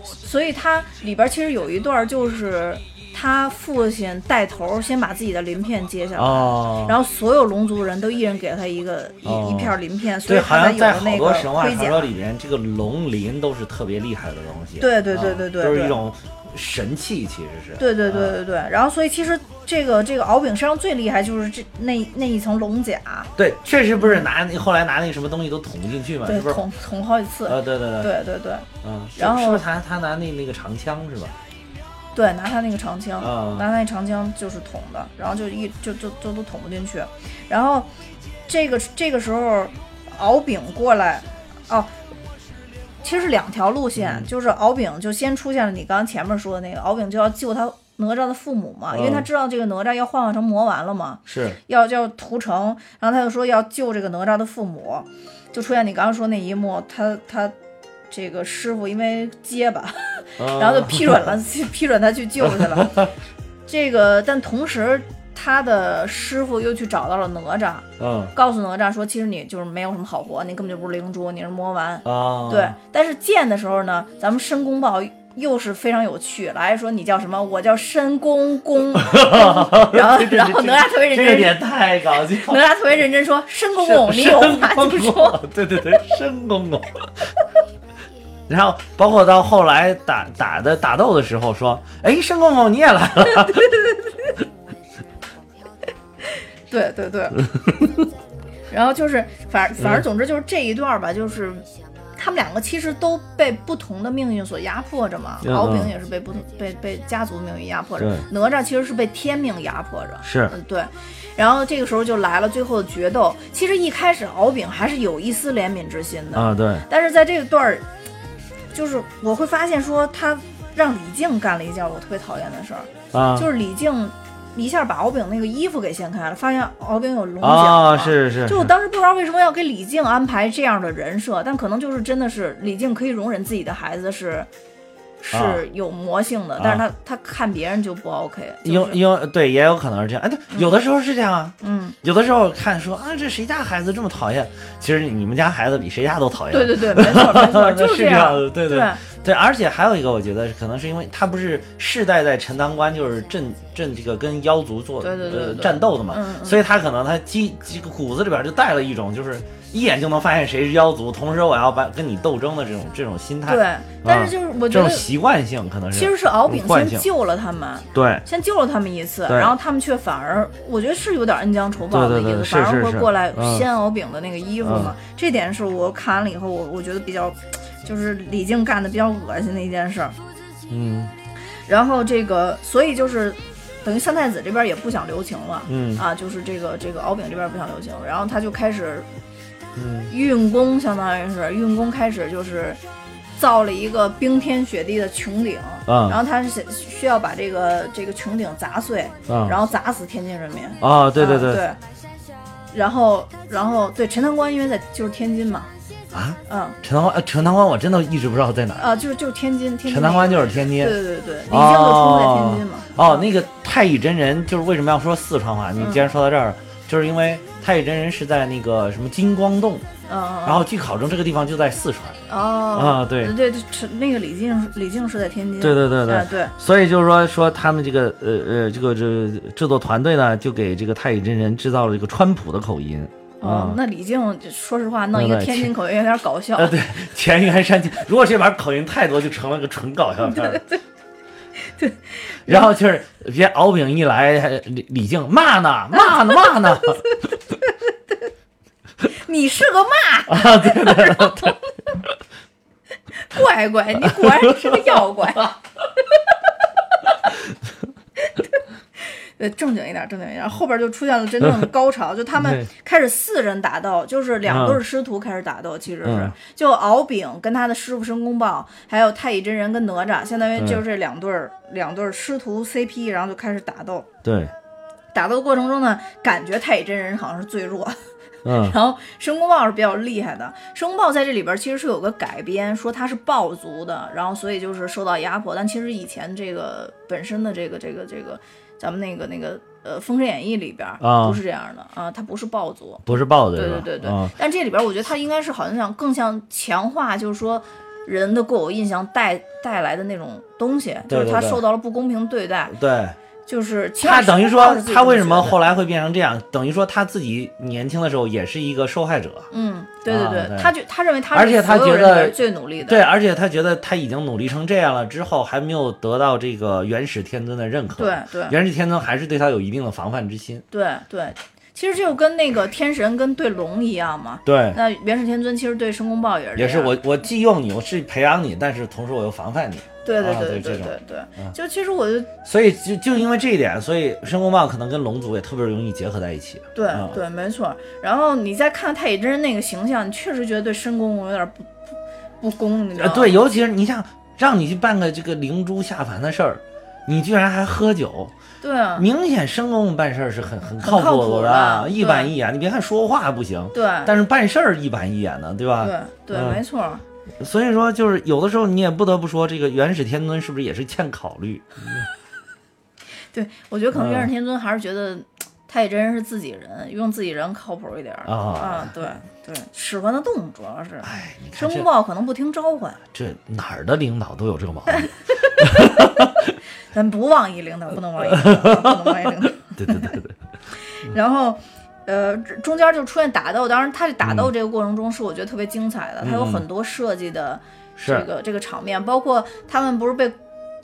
所以它里边其实有一段就是他父亲带头先把自己的鳞片揭下来，哦，然后所有龙族人都一人给他一个一、哦一片鳞片，所以对，好有了那个好多神话传说。里边，这个龙鳞都是特别厉害的东西。对对对啊对对对都是一种神器，其实是。对对对啊对对，然后所以其实这个这个敖丙身上最厉害就是这那那一层龙甲，对，确实不是拿那后来拿那个什么东西都捅进去嘛，对，是不是？捅捅好几次，呃，对对对，对对对嗯，然后是不是他他拿那那个长枪是吧？对，拿他那个长枪，啊。拿他那长枪就是捅的，然后就一就就就都捅不进去，然后这个这个时候敖丙过来，哦。其实是两条路线，嗯。就是敖丙就先出现了你刚刚前面说的那个，敖丙就要救他哪吒的父母嘛，因为他嗯。知道这个哪吒要幻化成魔丸了嘛，是，要要屠城，然后他就说要救这个哪吒的父母，就出现你刚刚说那一幕，他他这个师傅因为结巴，然 然后就批准了，批准他去救去了。这个，但同时他的师傅又去找到了哪吒，嗯告诉哪吒说，其实你就是没有什么好活，你根本就不是灵珠，你是魔丸。啊，对，但是见的时候呢，咱们申公豹又是非常有趣，来说你叫什么？我叫申公公。然后，然后哪吒特别认真，这个点太搞笑。哪吒特别认真说：“申公公，你有话就说。对对对，申公公。然后包括到后来打打的打斗的时候说，哎，申公公你也来了，”对对对。然后就是，反反正总之就是这一段吧，就是他们两个其实都被不同的命运所压迫着嘛。嗯敖丙也是被不同被被家族命运压迫着，哪吒其实是被天命压迫着。是嗯，对。然后这个时候就来了最后的决斗。其实一开始敖丙还是有一丝怜悯之心的，啊，对，但是在这个段儿，就是我会发现说他让李靖干了一件我特别讨厌的事儿，啊，就是李靖一下把敖丙那个衣服给掀开了，发现敖丙有龙角啊，是是是，就我当时不知道为什么要给李靖安排这样的人设，但可能就是真的是李靖可以容忍自己的孩子是是啊。有魔性的，但是他他看别人就不 OK，就是因因为对也有可能是这样，哎，对，有的时候是这样啊，嗯，有的时候看说啊，这谁家孩子这么讨厌，其实你们家孩子比谁家都讨厌，对对对，没错没错，就是这样。的，对对对，而且还有一个，我觉得可能是因为他不是世代在陈塘关就是镇镇这个跟妖族做呃对对对对。战斗的嘛，嗯嗯。所以他可能他基这个骨子里边就带了一种就是一眼就能发现谁是妖族，同时我要把跟你斗争的这种这种心态，对，但是就是我觉得种习惯性可能是其实是敖丙先救了他们。对先救了他们一次，然后他们却反而，我觉得是有点恩将仇报的意思，反而会过来嗯掀敖丙的那个衣服嘛。这点是我看完了以后，我我觉得比较，就是李靖干的比较恶心的一件事儿。嗯然后这个，所以就是等于三太子这边也不想留情了。嗯啊，就是这个这个敖丙这边不想留情，然后他就开始嗯运功，相当于是运功开始就是造了一个冰天雪地的穹顶，啊然后他是想需要把这个这个穹顶砸碎，啊然后砸死天津人民。啊，对对对啊对。然后，然后对陈塘关，因为在就是天津嘛，啊，嗯，陈塘关，呃陈塘关我真的一直不知道在哪儿。啊，就是就是天津，天津陈塘关就是天津。对对对对，李靖就出生在天津嘛。哦，那个太乙真人就是为什么要说四川话？你嗯既然说到这儿，就是因为太乙真人是在那个什么金光洞，嗯嗯，然后据考证这个地方就在四川。哦啊，对。对对，那个李靖李靖是在天津，对对对对。啊对，所以就是说说他们这个呃呃这个这制作团队呢，就给这个太乙真人制造了一个川普的口音。哦，那李靖说实话，弄一个天津口音有点搞笑。呃，对，田园山，如果这把口音太多，就成了个纯搞笑片。对，然后就是别敖丙一来，李李靖骂呢，骂呢，骂呢。你是个嘛？啊，对对对。乖乖，你果然是个妖怪。对，正经一点，正经一点。后边就出现了真正的高潮，就他们 开始四人打斗，就是两对师徒开始打斗。其实是，就敖丙跟他的师傅申公豹，还有太乙真人跟哪吒，相当于就是这两对两对师徒 CP，然后就开始打斗。对，打斗的过程中呢，感觉太乙真人好像是最弱。嗯，然后申公豹是比较厉害的。申公豹在这里边其实是有个改编，说他是豹族的，然后所以就是受到压迫。但其实以前这个本身的这个这个这个，咱们那个那个呃《封神演义》里边不是这样的啊，他不是暴族，不是暴族，对对对对。但这里边我觉得他应该是好像想更像强化，就是说人的固有印象带带来的那种东西，就是他受到了不公平对待。对。就是他等于说，他为什么后来会变成这样？等于说他自己年轻的时候也是一个受害者。嗯，对对对，他觉他认为他而且他觉得最努力的。对，而且他觉得他已经努力成这样了，之后还没有得到这个元始天尊的认可。对对，元始天尊还是对他有一定的防范之心。对对，其实就跟那个天神跟对龙一样嘛。对，那元始天尊其实对申公豹也是。也是我我既用你，我是培养你，但是同时我又防范你。对对对对对对，就其实我就所以就就因为这一点，所以申公豹可能跟龙族也特别容易结合在一起。对对，没错。然后你再看太乙真人那个形象，你确实觉得对申公公有点不不不公，你知道吗？对，尤其是你像让你去办个这个灵珠下凡的事儿，你居然还喝酒。对啊，明显申公公办事儿是很很靠谱的，一板一眼。你别看说话不行，对，但是办事儿一板一眼的，对吧？对对，没错。所以说，就是有的时候你也不得不说，这个元始天尊是不是也是欠考虑？对，我觉得可能元始天尊还是觉得太乙真人是自己人，用自己人靠谱一点啊啊！对对，使唤得动，主要是。哎，申公豹可能不听召唤。这哪儿的领导都有这个毛病。咱不妄议领导，不能妄议领导，不能妄议领导。对对对对。然后。呃，中间就出现打斗，当然他这打斗这个过程中是我觉得特别精彩的，他有很多设计的这个这个场面，包括他们不是被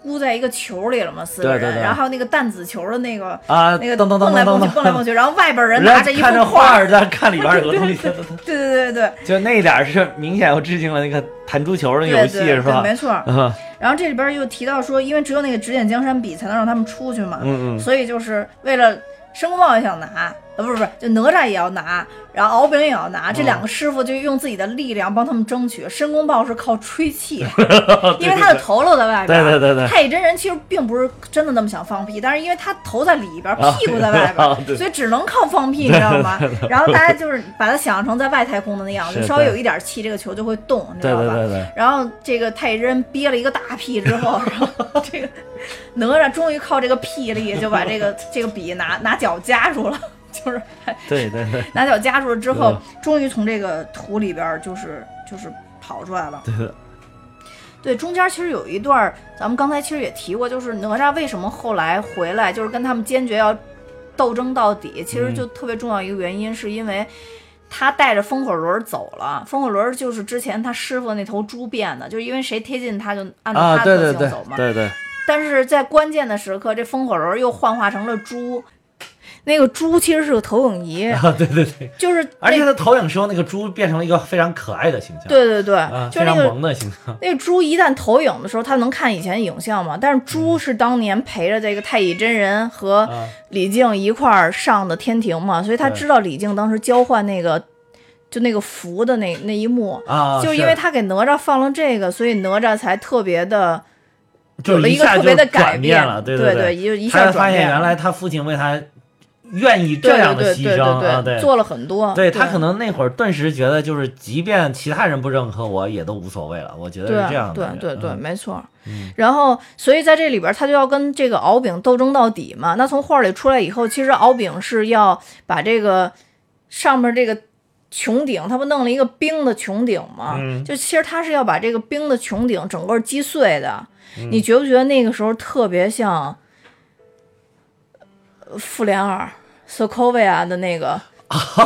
箍在一个球里了吗？四个人，然后那个弹子球的那个啊，那个蹦蹦来蹦去，蹦来蹦去，然后外边人拿着一幅画在看里边有个东西，对对对对对，就那点是明显又致敬了那个弹珠球的游戏，是吧？没错。然后这里边又提到说，因为只有那个指点江山笔才能让他们出去嘛，嗯嗯，所以就是为了申公豹也想拿。呃，不是不是，就哪吒也要拿，然后敖丙也要拿，这两个师傅就用自己的力量帮他们争取。申公豹是靠吹气，因为他的头露在外边。对对对对。太乙真人其实并不是真的那么想放屁，但是因为他头在里边，屁股在外边，所以只能靠放屁，你知道吗？然后大家就是把它想象成在外太空的那样子，稍微有一点气，这个球就会动，你知道吧？对对对。然后这个太乙真人憋了一个大屁之后，然后这个哪吒终于靠这个屁力就把这个这个笔拿拿脚夹住了。就是，对对对，拿脚夹住了之后，终于从这个土里边就是就是跑出来了。对对，中间其实有一段，咱们刚才其实也提过，就是哪吒为什么后来回来，就是跟他们坚决要斗争到底。其实就特别重要一个原因，是因为他带着风火轮走了。风火轮就是之前他师傅那头猪变的，就是因为谁贴近他就按照他的特性走嘛。对对。但是在关键的时刻，这风火轮又幻化成了猪。那个猪其实是个投影仪 啊，对对对，就是，而且它投影时候，那个猪变成了一个非常可爱的形象，对对对，非常萌的形象。那个猪一旦投影的时候，它能看以前影像嘛？但是猪是当年陪着这个太乙真人和李靖一块儿上的天庭嘛，所以他知道李靖当时交换那个就那个符的那那一幕啊，就因为他给哪吒放了这个，所以哪吒才特别的有了一个特别的改变了，对对对，一一下发现原来他父亲为他。愿意这样的牺牲啊，对，做了很多。对他可能那会儿顿时觉得，就是即便其他人不认可我，也都无所谓了。我觉得是这样的。对对对，没错。然后，所以在这里边，他就要跟这个敖丙斗争到底嘛。那从画里出来以后，其实敖丙是要把这个上面这个穹顶，他不弄了一个冰的穹顶嘛？就其实他是要把这个冰的穹顶整个击碎的。你觉不觉得那个时候特别像复联二？索科维亚的那个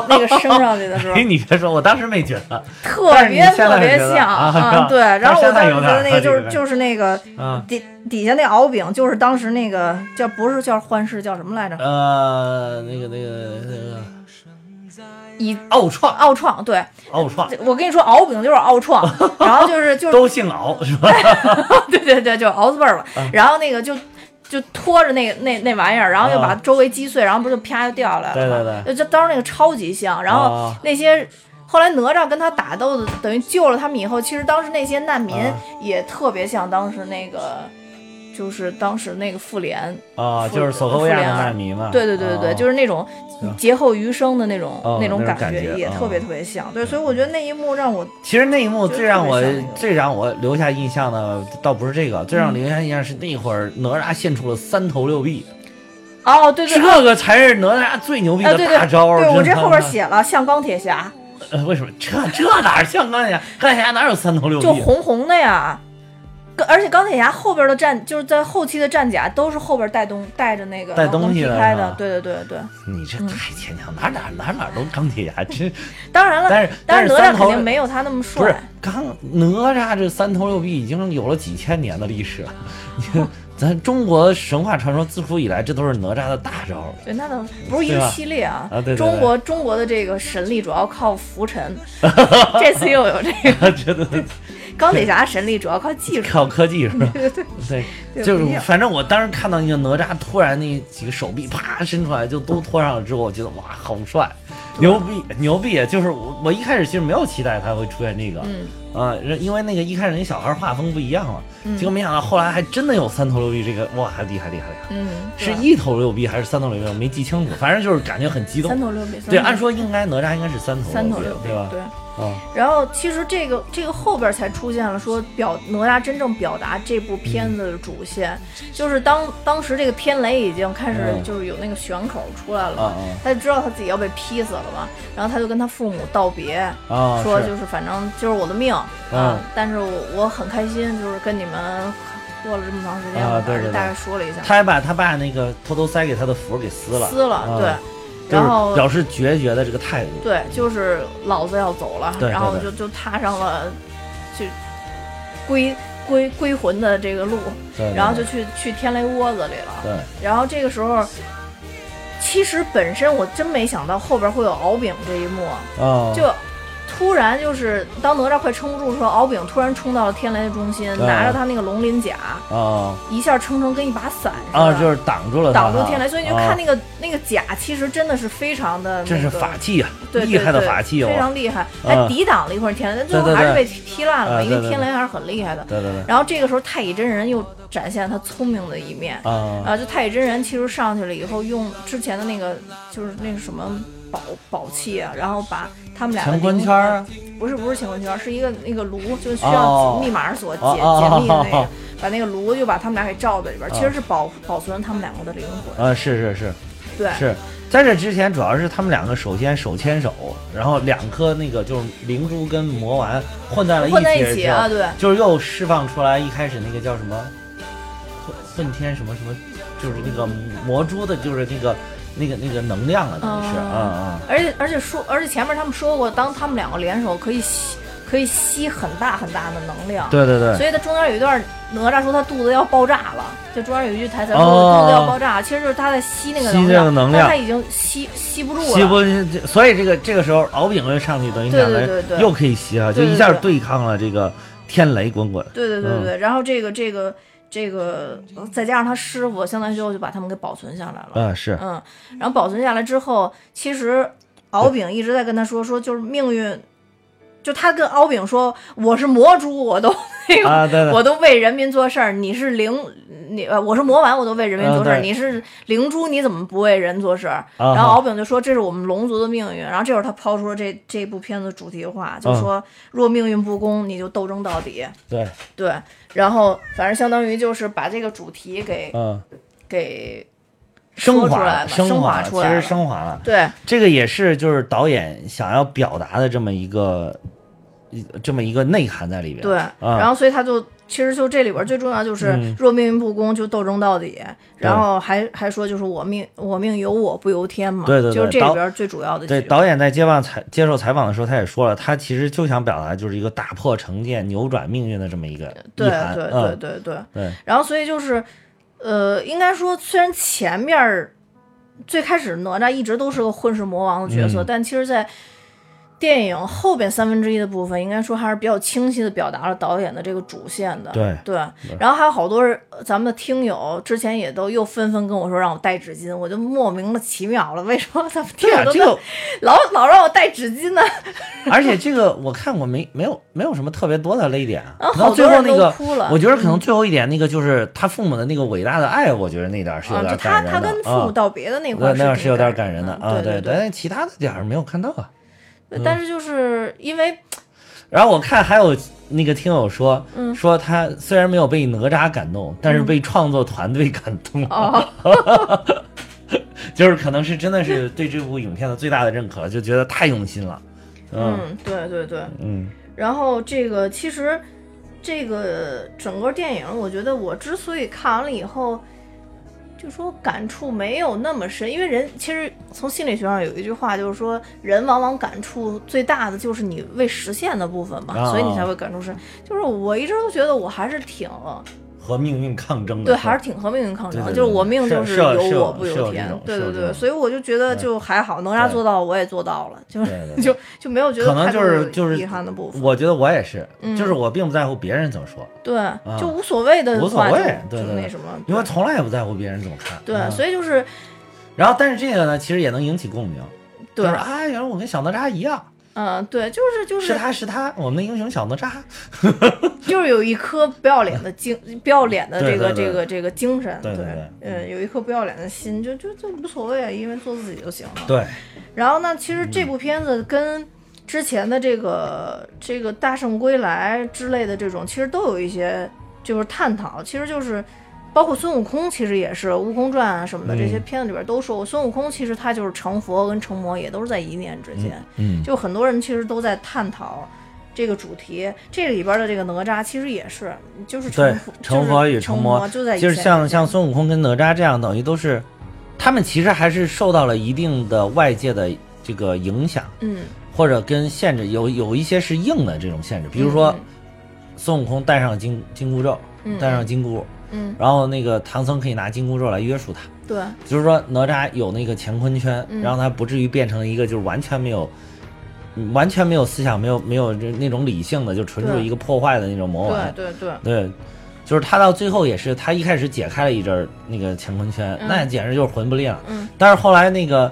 那个升上去的时候。哎，，你别说，我当时没觉得，特别特别像啊是吧？对。然后我当时觉得那个就是就是那个啊，底底下那敖丙，就是当时那个叫不是叫幻视叫什么来着？呃，那个那个那个以奥创，奥创对，奥创。我跟你说敖丙就是奥创，然后就是就是都姓敖是吧？对对对，就是敖字辈儿吧。嗯。然后那个就就拖着那个那那玩意儿，然后又把啊周围击碎，然后不就啪就掉下来了吗？对对对，就当时那个超级像。然后啊那些后来哪吒跟他打斗的，等于救了他们以后，其实当时那些难民啊也特别像当时那个。就是当时那个复联，啊，就是索科维亚的复联难民嘛。对对对对对，哦就是那种劫后余生的那种、哦那种感感觉哦也特别特别像。对，所以我觉得那一幕让我其实那一幕最让我最让我留下印象的，倒不是这个，最让留下印象是那会儿哪吒献出了三头六臂，哦，对对，这个才是哪吒最牛逼啊，的大招儿。对我这后边写了像钢铁侠，呃，为什么这这哪像钢铁侠？钢铁侠哪有三头六臂？就红红的呀。跟而且钢铁侠后边的战，就是在后期的战甲都是后边带东带着那个带东西的开的，对对对对。你这太牵强，哪哪哪哪都钢铁侠，这 当然了，但是但是哪吒肯定没有他那么不是帅。钢哪吒这三头六臂已经有了几千年的历史了。你看，咱中国神话传说自古以来，这都是哪吒的大招。对，那倒不是一个系列啊。啊对对对中国中国的这个神力主要靠浮尘，这次又有这个真的钢铁侠神力主要靠技术。靠科技是吧？对对对，对，就是反正我当时看到那个哪吒突然那几个手臂啪伸出来，就都拖上了之后，我觉得哇，好帅，牛逼牛逼！就是我我一开始其实没有期待他会出现这个，嗯啊，因为那个一开始那小孩画风不一样嘛，嗯结果没想到后来还真的有三头六臂这个，哇，厉害厉害厉害！嗯，是一头六臂还是三头六臂？我没记清楚，反正就是感觉很激动三。头六臂。对，按说应该哪吒应该是三头三头六臂六臂，对吧？对。啊，然后其实这个这个后边才出现了说表哪吒真正表达这部片子的主线，就是当当时这个天雷已经开始嗯。就是有那个旋口出来了他就知道他自己要被劈死了嘛，然后他就跟他父母道别，说就是反正就是我的命啊、嗯但是我我很开心，就是跟你们过了这么长时间，啊对对对。我反正大概说了一下，他还把他爸那个偷偷塞给他的符给撕了，撕了，啊。对，就是然后表示决绝的这个态度。对，就是老子要走了，然后就就踏上了就归归归魂的这个路，然后就去去天雷窝子里了。对，然后这个时候，其实本身我真没想到后边会有敖丙这一幕，哦，就突然就是当哪吒快撑不住的时候，敖丙突然冲到了天雷的中心，拿着他那个龙鳞甲，啊。一下撑成跟一把伞似的。啊，就是挡住了，挡住天雷，所以你就看那个，个、那个甲，其实真的是非常的、那个，这是法器啊，对厉害的法器非哦。常厉害，嗯还抵挡了一会儿天雷，但最后还是被踢烂了嘛，因为天雷还是很厉害的。对对对，然后这个时候太乙真人又展现他聪明的一面，啊。啊，就太乙真人其实上去了以后，用之前的那个就是那个什么宝宝器啊，然后把他们俩的乾坤圈不是不是乾坤圈儿，是一个那个炉，就是需哦要密码锁解解密的那个哦，把那个炉就把他们俩给罩在里边其实是保保存他们两个的灵魂。啊，是是是。对，是，在这之前主要是他们两个首先手牵手，然后两颗那个就是灵珠跟魔丸混在了一起，混在一起啊，，对。就是又释放出来一开始那个叫什么混混天什么什么，就是那个魔珠的，就是那个那个那个能量了，等于是，哦嗯嗯。而且而且说，而且前面他们说过，当他们两个联手，可以吸可以吸很大很大的能量。对对对，所以他中间有一段，哪吒说他肚子要爆炸了，就中间有一句台词说肚子要爆炸，其实就是他在吸那个吸能量，这个能量但他已经吸吸不住了。吸不，所以这个这个时候敖丙又上去，等于对两个又可以吸啊，就一下对对抗了这个天雷滚滚。对对对对，然后这个这个这个再加上他师傅，相当于最后就把他们给保存下来了。嗯，是，嗯，然后保存下来之后，其实敖丙一直在跟他说说，就是命运，就他跟敖丙说，我是魔珠，我都那个、啊，对对，我都为人民做事儿，你是灵，你呃我是魔丸，我都为人民做事儿，你是灵珠，你怎么不为人做事儿？啊然后敖丙就说这是我们龙族的命运，然后这会儿他抛出了这这部片子主题话，嗯就说、若命运不公，你就斗争到底。对，对，然后反正相当于就是把这个主题给、嗯，给升说出来升华出来，其实升华了。对这个也是就是导演想要表达的这么一个一这么一个内涵在里边。对，啊然后所以他就其实就这里边最重要就是嗯。若命运不公就斗争到底，然后还还说就是我命我命由我不由天嘛，对对对就是这里边最主要的对，导演在接棒采接受采访的时候，他也说了，他其实就想表达就是一个打破成见、扭转命运的这么一个对。对对嗯，对对，对然后所以就是，呃，应该说虽然前面最开始哪吒一直都是个混世魔王的角色，嗯。但其实，在电影后边三分之一的部分，应该说还是比较清晰的表达了导演的这个主线的。对对，然后还有好多咱们的听友之前也都又纷纷跟我说让我带纸巾，我就莫名的奇妙了，为什么咱们听友都这个老老让我带纸巾呢？而且这个我看过没没有没有什么特别多的泪点，然后可能好多人都最后那个哭了。我觉得可能最后一点那个就是他父母的那个伟大的爱，我觉得那点儿是有啊，点就他感人的。他跟父母啊道别的那块那样是有点感感人的的啊，对对但其他的点儿没有看到啊。对但是就是因为 然后我看还有那个听友说，嗯。说他虽然没有被哪吒感动，但是被创作团队感动了，哦，就是可能是真的是对这部影片的最大的认可，就觉得太用心了。嗯嗯，对对对。嗯。然后这个其实这个整个电影，我觉得我之所以看完了以后，就说感触没有那么深，因为人其实从心理学上有一句话，就是说人往往感触最大的就是你未实现的部分嘛，啊所以你才会感触深。就是我一直都觉得我还是挺和命运抗争的对，还是挺和命运抗争的，就是我命就是由我不由天对对对，所以我就觉得就还好，哪吒做到，我也做到了，就 就就没有觉得可能就是就是遗憾的部分。我觉得我也是，嗯。就是我并不在乎别人怎么说，对，就无所谓的无所谓对什么，因为从来也不在乎别人怎么看。对，嗯。所以就是然后但是这个呢，其实也能引起共鸣，对就是，啊，原来我跟小哪吒一样，嗯，对，就是就是是他是他，我们的英雄小哪吒。就是有一颗不要脸的精，不要脸的这个这个这个精神，对对嗯，有一颗不要脸的心，就就就无所谓，啊因为做自己就行了。对，然后呢，其实这部片子跟之前的这个这个《大圣归来》之类的这种，其实都有一些就是探讨，其实就是包括孙悟空，其实也是《悟空传》啊什么的、嗯。这些片子里边都说过，孙悟空其实他就是成佛跟成魔也都是在一念之间，嗯，就很多人其实都在探讨。这个主题，这里边的这个哪吒其实也是，就是对成佛，成佛与就是成成魔就在一就是像像孙悟空跟哪吒这样，等于都是，他们其实还是受到了一定的外界的这个影响，嗯，或者跟限制，有有一些是硬的这种限制，比如说嗯。孙悟空戴上金金箍咒，嗯。戴上金箍，嗯，然后那个唐僧可以拿金箍咒来约束他，对，就是说哪吒有那个乾坤圈，嗯。让他不至于变成一个就是完全没有。嗯完全没有思想，没有没有那种理性的，就纯属一个破坏的那种魔丸。对对对，对，就是他到最后也是，他一开始解开了一阵儿那个乾坤圈，嗯。那简直就是魂不吝。嗯，但是后来那个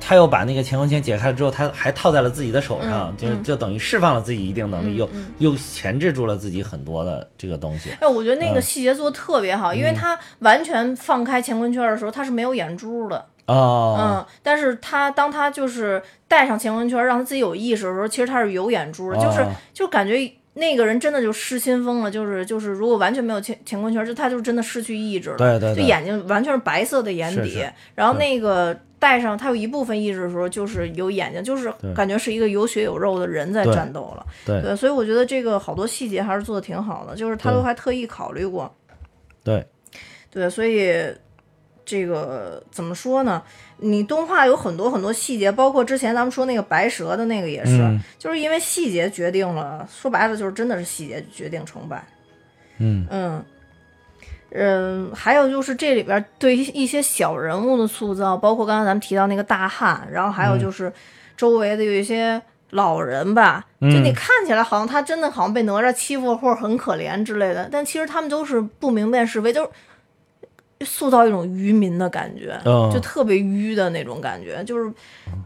他又把那个乾坤圈解开了之后，他还套在了自己的手上，就嗯。嗯就等于释放了自己一定能力，又又钳制住了自己很多的这个东西。哎，我觉得那个嗯。细节做的特别好，因为他完全放开乾坤圈的时候，他是没有眼珠的，哦，嗯，但是他当他就是戴上乾坤圈，让他自己有意识的时候，其实他是有眼珠的，就是哦就感觉那个人真的就失心疯了，就是就是如果完全没有乾乾坤圈，就他就真的失去意志了，对对对。就眼睛完全是白色的眼底，是是。然后那个。戴上他有一部分意识的时候，就是有眼睛，就是感觉是一个有血有肉的人在战斗了。对对，所以我觉得这个好多细节还是做的挺好的，就是他都还特意考虑过。对，对，所以这个怎么说呢？你动画有很多很多细节，包括之前咱们说那个白蛇的那个也是，嗯就是因为细节决定了，说白了就是真的是细节决定成败。嗯嗯。嗯，还有就是这里边对一些小人物的塑造，包括刚刚咱们提到那个大汉，然后还有就是周围的有一些老人吧，就你嗯看起来好像他真的好像被哪吒欺负或者很可怜之类的，但其实他们都是不明辨是非，就是塑造一种愚民的感觉，嗯就特别愚的那种感觉，就是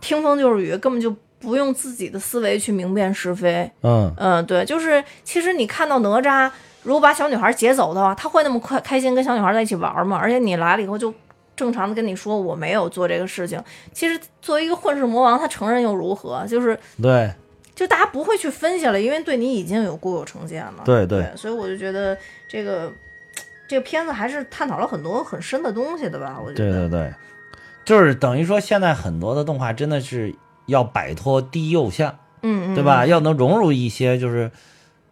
听风就是雨，根本就不用自己的思维去明辨是非。嗯。嗯，对，就是其实你看到哪吒，如果把小女孩劫走的话，他会那么快开心跟小女孩在一起玩吗？而且你来了以后就正常的跟你说我没有做这个事情，其实作为一个混世魔王，他承认又如何？就是对就大家不会去分析了，因为对你已经有固有成见了。对对对，所以我就觉得这个这个片子还是探讨了很多很深的东西的吧？我觉对得。对对，就是等于说现在很多的动画真的是要摆脱低幼向。嗯嗯，对吧？要能融入一些就是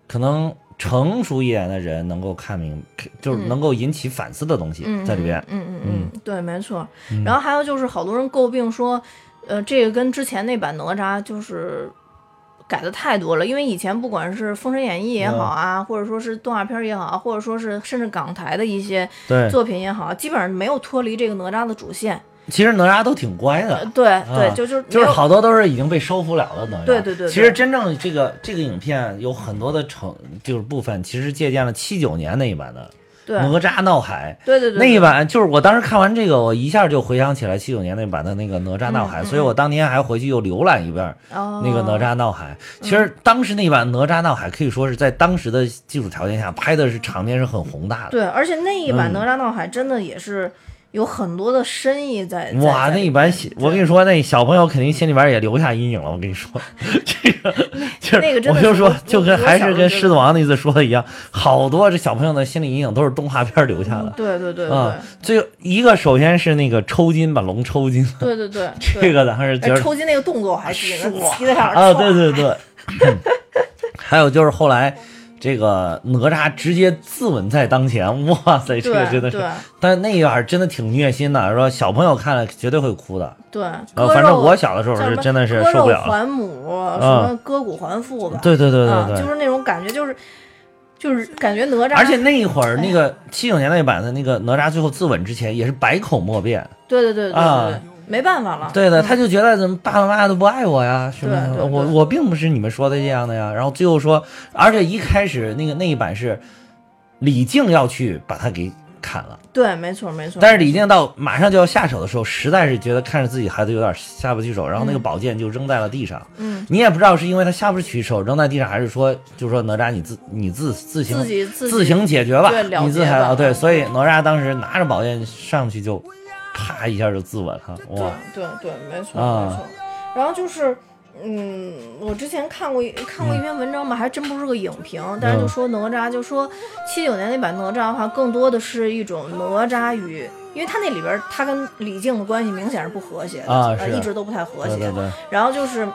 可能成熟一点的人能够看明，就是能够引起反思的东西嗯在里边。嗯嗯嗯，对，没错。然后还有就是，好多人诟病说，呃，这个跟之前那版哪吒就是改的太多了。因为以前不管是《封神演义》也好啊，或者说是动画片儿也好啊，或者说是甚至港台的一些，作品也好，基本上没有脱离这个哪吒的主线。其实哪吒都挺乖的呃，，对对，啊就就就是好多都是已经被收服了的哪吒。对对对对其实真正这个这个影片有很多的成就是部分，其实借鉴了七九年那一版的对哪吒闹海。对对对那一版就是我当时看完这个，我一下就回想起来七九年那版的那个哪吒闹海，嗯嗯所以我当年还回去又浏览一遍哦那个哪吒闹海。其实当时那版哪吒闹海可以说是在当时的技术条件下拍的是场面是很宏大的。对，而且那一版嗯哪吒闹海真的也是有很多的深意在。在哇，那一版面小，我跟你说，那小朋友肯定心里边也留下阴影了。我跟你说，这个就是那个我就说，就跟还是跟狮子王那次说的一样，好多这小朋友的心理阴影都是动画片留下的。对对对对啊，最一个首先是那个抽筋，把龙抽筋了，对对对，这对个当时觉得哎抽筋那个动作我还记得，骑在上啊，歘对对对，还有就是后来这个哪吒直接自刎在当前，哇塞，这个真的是，但那一段真的挺虐心的，说小朋友看了绝对会哭的。对，呃，反正我小的时候是真的是受不了了。还母，什么割骨还父吧？对对对啊，对对，就是那种感觉，就是就是感觉哪吒，而且那一会儿那个七九年那版的那个哪吒最后自刎之前也是百口莫辩。对对对对对啊对，没办法了。对的，嗯他就觉得怎么爸爸妈妈都不爱我呀，是吗对？对对我我并不是你们说的这样的呀。然后最后说，而且一开始那个那一版是李靖要去把他给砍了，对，没错没错。但是李靖到马上就要下手的时候，实在是觉得看着自己孩子有点下不去手，然后那个宝剑就扔在了地上。嗯，你也不知道是因为他下不去手扔在地上，还是说就是说哪吒你自你自自行自己自行解决吧你自结吧还啊对，所以哪吒当时拿着宝剑上去就啪一下就自刎了，对哇，对对，没错啊没错。然后就是，嗯，我之前看过一看过一篇文章吧，还真不是个影评，但是就说哪吒，就说七九年那版哪吒的话，更多的是一种哪吒与，因为他那里边儿他跟李靖的关系明显是不和谐的，呃，啊是一直都不太和谐。对对对，然后就是。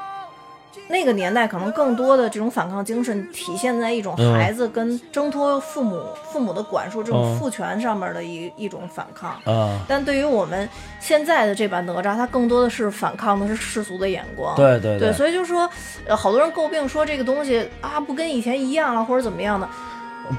那个年代可能更多的这种反抗精神体现在一种嗯孩子跟挣脱父母、父母的管束这种嗯父权上面的一一种反抗。啊，但对于我们现在的这版哪吒，它更多的是反抗的是世俗的眼光。对对对，所以就说，呃，好多人诟病说这个东西啊不跟以前一样了，或者怎么样的，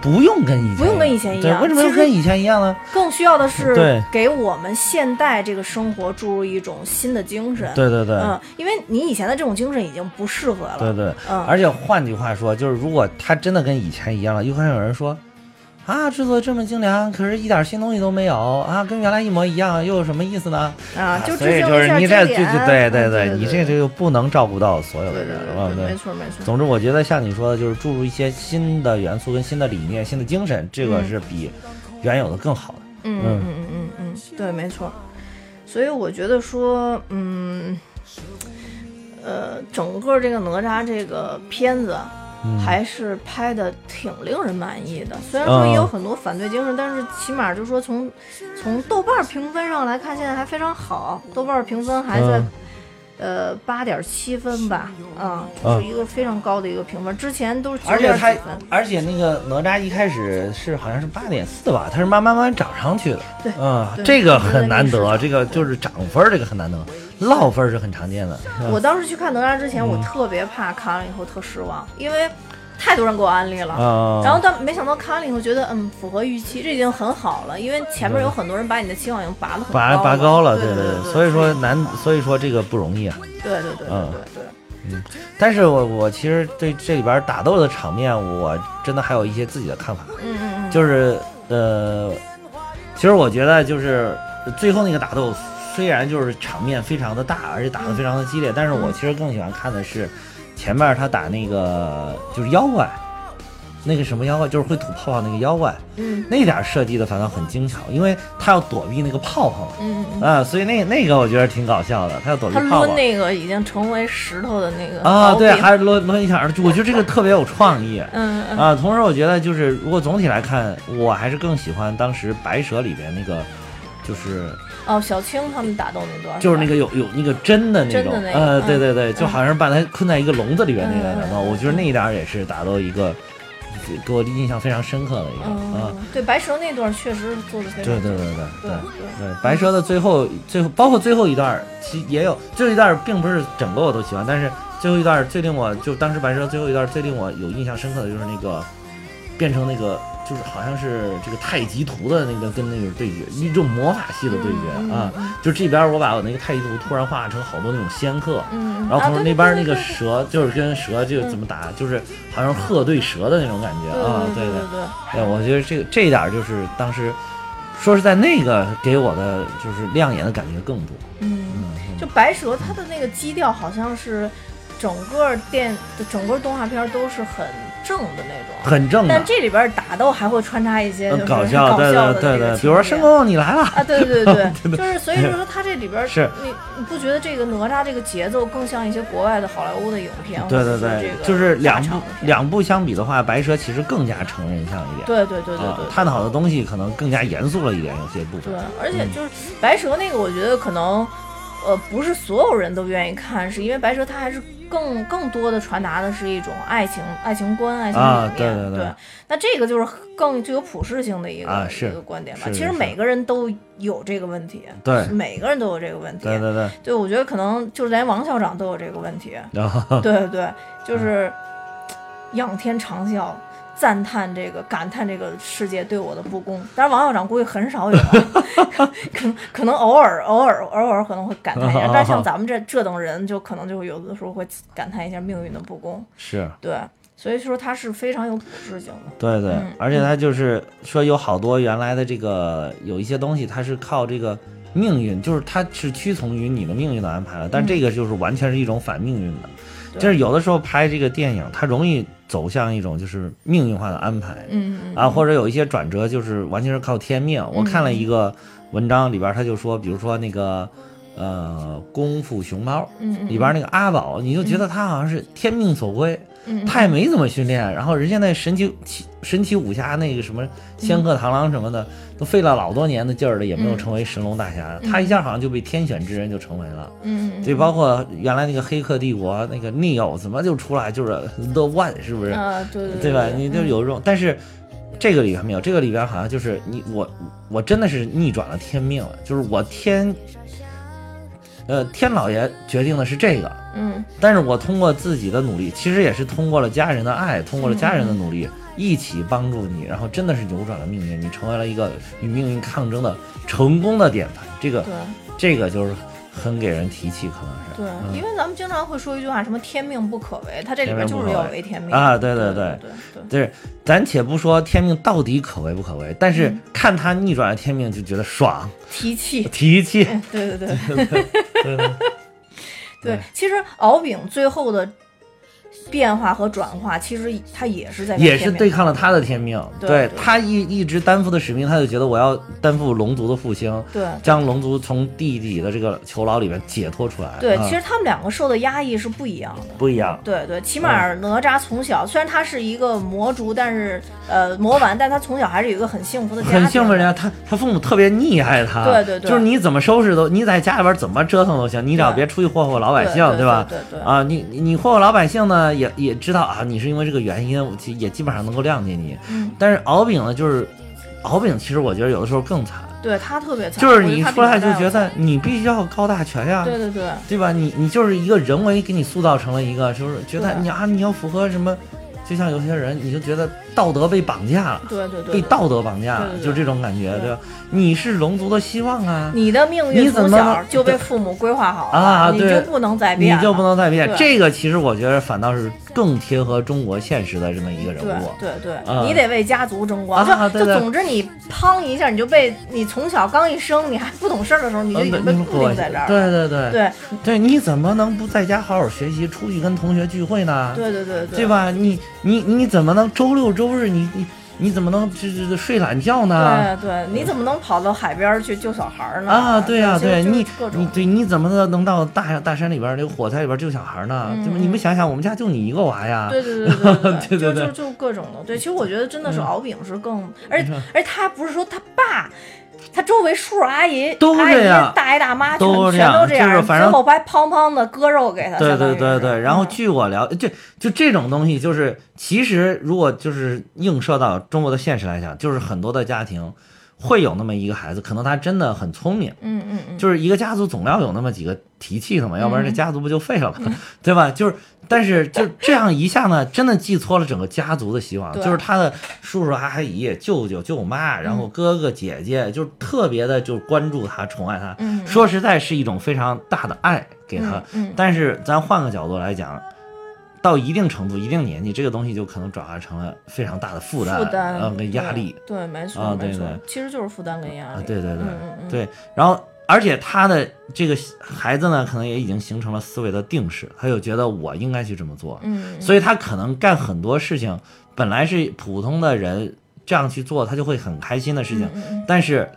不用跟以前不用跟以前一样对为什么要跟以前一样呢？更需要的是对给我们现代这个生活注入一种新的精神。对对对。嗯，因为你以前的这种精神已经不适合了。对对，嗯而且换句话说，就是如果他真的跟以前一样了，又会有人说，啊，制作这么精良，可是一点新东西都没有啊，跟原来一模一样，又有什么意思呢？啊，就所以致敬一下就是你这就就对嗯对对，你这这就不能照顾到所有的对对人，对对没错没错。总之，我觉得像你说的，就是注入一些新的元素跟新的理念、新的精神，这个嗯是比原有的更好的。嗯嗯嗯嗯嗯，对，没错。所以我觉得说，嗯，呃，整个这个哪吒这个片子嗯还是拍的挺令人满意的。虽然说也有嗯很多反对精神，但是起码就是说从从豆瓣评分上来看，现在还非常好。豆瓣评分还在。嗯呃，八点七分吧，啊，就是一个非常高的一个评分。之前都是九而且它点几分，，而且那个哪吒一开始是好像是八点四吧，它是慢慢慢慢涨上去的。对嗯，这个很难得，这个就是涨分，这个很难得，落分是很常见的。嗯我当时去看哪吒之前，我特别怕看完了以后特失望，因为太多人给我安利了。啊，然后但没想到看完了以后觉得，嗯，符合预期，这已经很好了。因为前面有很多人把你的期望已经拔得很拔高拔高了，对对对，所以说难，所以说这个不容易啊。对对对对嗯对嗯，但是我我其实对这里边打斗的场面，我真的还有一些自己的看法。嗯嗯嗯，就是呃，其实我觉得就是最后那个打斗，虽然就是场面非常的大，而且打得非常的激烈，但是我其实更喜欢看的是前面他打那个就是妖怪，那个什么妖怪，就是会吐泡泡那个妖怪，嗯那点设计的反倒很精巧，因为他要躲避那个泡泡嘛。嗯嗯，啊，所以那那个我觉得挺搞笑的，他要躲避泡泡他抡那个已经成为石头的那个啊，对，还是抡抡一下，我觉得这个特别有创意。嗯嗯啊，同时我觉得就是如果总体来看，我还是更喜欢当时白蛇里边那个，就是哦，小青他们打斗那段，就是那个有有那个针的那种，那个呃，嗯对对对，就好像是把他困在一个笼子里边那个嗯嗯打斗，嗯我觉得那一点也是打斗一个给我印象非常深刻的一个啊。嗯，对，白蛇那段确实做的非常对对对对对对对，白蛇的最后最后包括最后一段，其也有最后一段，并不是整个我都喜欢，但是最后一段最令我就当时白蛇最后一段最令我有印象深刻的就是那个变成那个就是好像是这个太极图的那个跟那个对决，一种魔法系的对决嗯啊，就这边我把我那个太极图突然画成好多那种仙客。嗯，然后同时那边那个蛇就是跟蛇就怎么打，就是好像鹤对蛇的那种感觉啊，对对对对，对，我觉得这个这一点儿就是当时，说是在，那个给我的就是亮眼的感觉更多。嗯，嗯，就白蛇它的那个基调好像是整个电整个动画片都是很正的那种。很正的但，这里边打斗还会穿插一些搞笑对的这个对对对，比如说申公公你来了，啊，对对对 对，就是所以说他这里边是你你不觉得这个哪吒这个节奏更像一些国外的好莱坞的影片？对对对这，个就是两部两部相比的话，白蛇其实更加成人向一点。对对对对，对探讨的东西可能更加严肃了一点，有些部分对。，而且就是白蛇那个，我觉得可能，呃，不是所有人都愿意看，是因为白蛇它还是更更多的传达的是一种爱情、爱情观、爱情理啊念。对对对那这个就是更具有普适性的一个、一个观点吧。其实每个人都有这个问题，对每个人都有这个问题。对对对，对我觉得可能就是连王校长都有这个问题。对对对，就是仰天长啸，赞叹这个，感叹这个世界对我的不公。当然，王校长估计很少有，可能可能偶尔偶尔偶尔可能会感叹一下，但像咱们这这等人，就可能就有的时候会感叹一下命运的不公。是对，所以说它是非常有普适性的。对对嗯，而且他就是说有好多原来的这个有一些东西，它是靠这个命运，就是它是屈从于你的命运的安排了，但这个就是完全是一种反命运的。就是有的时候拍这个电影，它容易走向一种就是命运化的安排，嗯嗯啊，或者有一些转折就是完全是靠天命。我看了一个文章里边，他就说，比如说那个呃功夫熊猫里边那个阿宝，你就觉得他好像是天命所归，嗯他也没怎么训练，然后人家那神奇奇神奇武侠那个什么仙鹤螳螂什么的，都费了老多年的劲儿了，也没有嗯成为神龙大侠，他一下好像就被天选之人就成为了。嗯嗯，对，包括原来那个《黑客帝国》那个 Neo 怎么就出来就是 The One，是不是？啊对对对吧？对。你就有这种，但是这个里边没有，这个里边好像就是你我我真的是逆转了天命了，就是我天，呃，天老爷决定的是这个，嗯但是我通过自己的努力，其实也是通过了家人的爱，通过了家人的努嗯力，一起帮助你，然后真的是扭转了命运，你成为了一个与命运抗争的成功的典范。这个。这个就是很给人提气，可能是对，嗯。因为咱们经常会说一句话，什么“天命不可违”，它这里天边就是要命不可违违天命。啊对对对。对对对。就是咱且不说天命到底可为不可为，但是嗯看他逆转了天命就觉得爽，提气。提气。对 对。对。对，其实敖丙最后的变化和转化，其实他也是在也是对抗了他的天命，对对他一一直担负的使命，他就觉得我要担负龙族的复兴，对。将龙族从地底的这个囚牢里面解脱出来。对，啊其实他们两个受的压抑是不一样的。不一样，对对，起码哪吒从小虽然他是一个魔族，但是呃魔丸，但他从小还是有一个很幸福的家庭。很幸福人家，他他父母特别溺爱他，对对对。就是你怎么收拾都，你在家里边怎么折腾都行，你只要别出去祸祸老百姓，对对吧？对对对。啊，你你你祸祸老百姓呢，也也知道啊，你是因为这个原因，我其也基本上能够谅解你。嗯，但是敖丙呢，就是敖丙，其实我觉得有的时候更惨，对他特别惨，就是你出来就觉得你必须要高大全呀，对对对。对吧？你你就是一个人为给你塑造成了一个，就是觉得你啊，你要符合什么，就像有些人你就觉得道德被绑架了。对对对，被道德绑架了，就这种感觉，对对吧？你是龙族的希望啊，你的命运从小就被父母规划好了你啊对就不能再变你，就不能再变。这个其实我觉得反倒是更贴合中国现实的这么一个人物。对对，啊你得为家族争光。就就总之你砰一下，你就被你从小刚一生，你还不懂事儿的时候，你就已经被嗯固定在这儿了。对对对对对，你怎么能不在家好好学习，出去跟同学聚会呢？对对对对对？吧？你你你怎么能周六周不是你你你怎么能这这睡懒觉呢？对对，你怎么能跑到海边去救小孩呢？啊，对啊，对你你对你怎么能能到大大山里边那个火灾里边救小孩呢？你们想想，我们家就你一个娃呀，对对对对对对 对，就就就各种的。对，其实我觉得真的是敖丙是更，而而他不是说他爸。他周围叔叔阿姨、都阿姨这样大爷大妈全都这全都这样，样就是反正最后还胖胖的割肉给他。对对对对，然后嗯据我了，就就这种东西，就是其实如果就是映射到中国的现实来讲，就是很多的家庭会有那么一个孩子，可能他真的很聪明，嗯嗯嗯，就是一个家族总要有那么几个提气的嘛，要不然这嗯家族不就废了嘛，对吧？就是，但是就这样一下呢，真的寄托了整个家族的希望，就是他的叔叔阿姨、舅舅舅妈，然后哥哥姐姐，就是特别的就关注他、宠爱他。嗯。说实在是一种非常大的爱给他，嗯嗯。但是咱换个角度来讲。到一定程度、一定年纪，这个东西就可能转化成了非常大的负担，负担呃，跟压力。对，对没错、没错啊对对，其实就是负担跟压力。啊，对对对、对，然后而且他的这个孩子呢，可能也已经形成了思维的定式，他就觉得我应该去这么做，嗯，所以他可能干很多事情，本来是普通的人这样去做，他就会很开心的事情，但是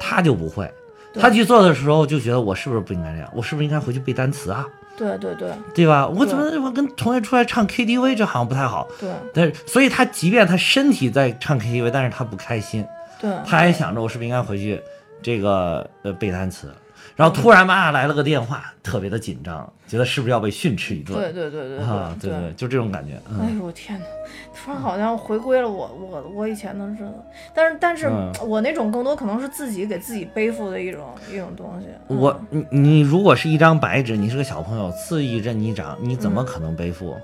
他就不会。他去做的时候就觉得我是不是不应该这样？我是不是应该回去背单词啊？对对对对吧？我怎么我跟同学出来唱 KTV，这好像不太好。对但是，所以他即便他身体在唱 KTV，但是他不开心。对，他还想着我是不是应该回去这个呃背单词，然后突然妈来了个电话，特别的紧张，觉得是不是要被训斥一顿？对对对对啊，对对，就这种感觉。嗯，哎呦我天哪！突然好像回归了我我我以前的日子，但是但是嗯我那种更多可能是自己给自己背负的一种一种东西。嗯我你你如果是一张白纸，你是个小朋友，肆意任你长，你怎么可能背负？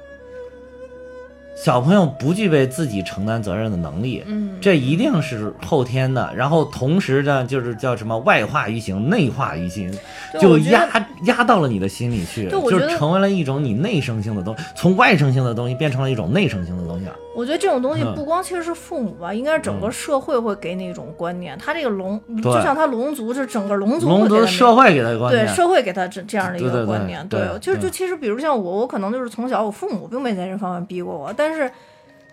小朋友不具备自己承担责任的能力，嗯，这一定是后天的。然后同时呢，就是叫什么外化于形，内化于心，就压压到了你的心里去，就成为了一种你内生性的东西，从外生性的东西变成了一种内生性的东西了。我觉得这种东西嗯不光其实是父母吧，应该是整个社会会给你一种观念。他这个龙，就像他龙族，是整个龙族龙族社会给他的观念，对社会给他这这样的一个观念。对就是就其实比如像我，我可能就是从小我父母并没在这方面逼过我，但是。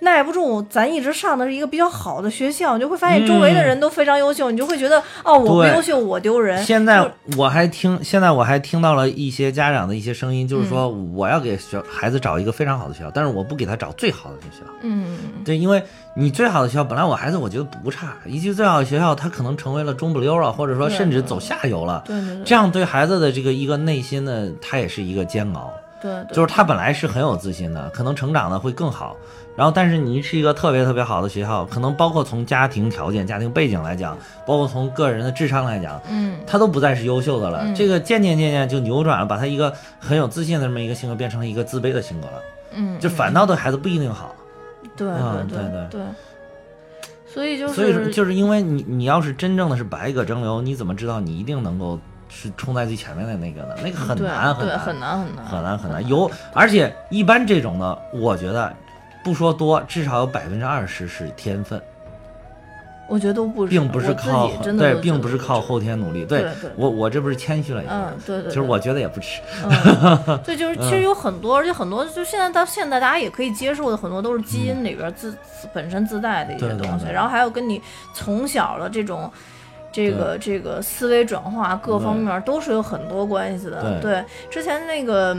耐不住，咱一直上的是一个比较好的学校，你就会发现周围的人都非常优秀，你就会觉得哦，我不优秀，我丢人。现在我还听，现在我还听到了一些家长的一些声音，就是说嗯我要给小孩子找一个非常好的学校，但是我不给他找最好的学校。嗯，对，因为你最好的学校，本来我孩子我觉得不差，一去最好的学校，他可能成为了中不溜了，或者说甚至走下游了。对对对，这样对孩子的这个一个内心呢，他也是一个煎熬。对对，就是他本来是很有自信的，可能成长的会更好。然后，但是你是一个特别特别好的学校，可能包括从家庭条件、家庭背景来讲，包括从个人的智商来讲，嗯，他都不再是优秀的了。嗯这个渐渐渐渐就扭转了，把他一个很有自信的这么一个性格变成了一个自卑的性格了，嗯，就反倒对孩子不一定好。对对对对对。所以就是，所以说，就是因为你你要是真正的是百舸争流，你怎么知道你一定能够是冲在最前面的那个呢？那个很难很难难很难很难很难很难。有，而且一般这种呢，我觉得不说多，至少有百分之二十是天分，我觉得都不并不是靠对，并不是靠后天努力。对对我我这不是谦虚了一点，嗯，对对，对其实我觉得也不迟。嗯，对，就是其实有很多，而且很多就现在到现在大家也可以接受的很多都是基因里边自自本身自带的一些东西，对然后还有跟你从小的这种。这个这个思维转化各方面都是有很多关系的。对之前那个，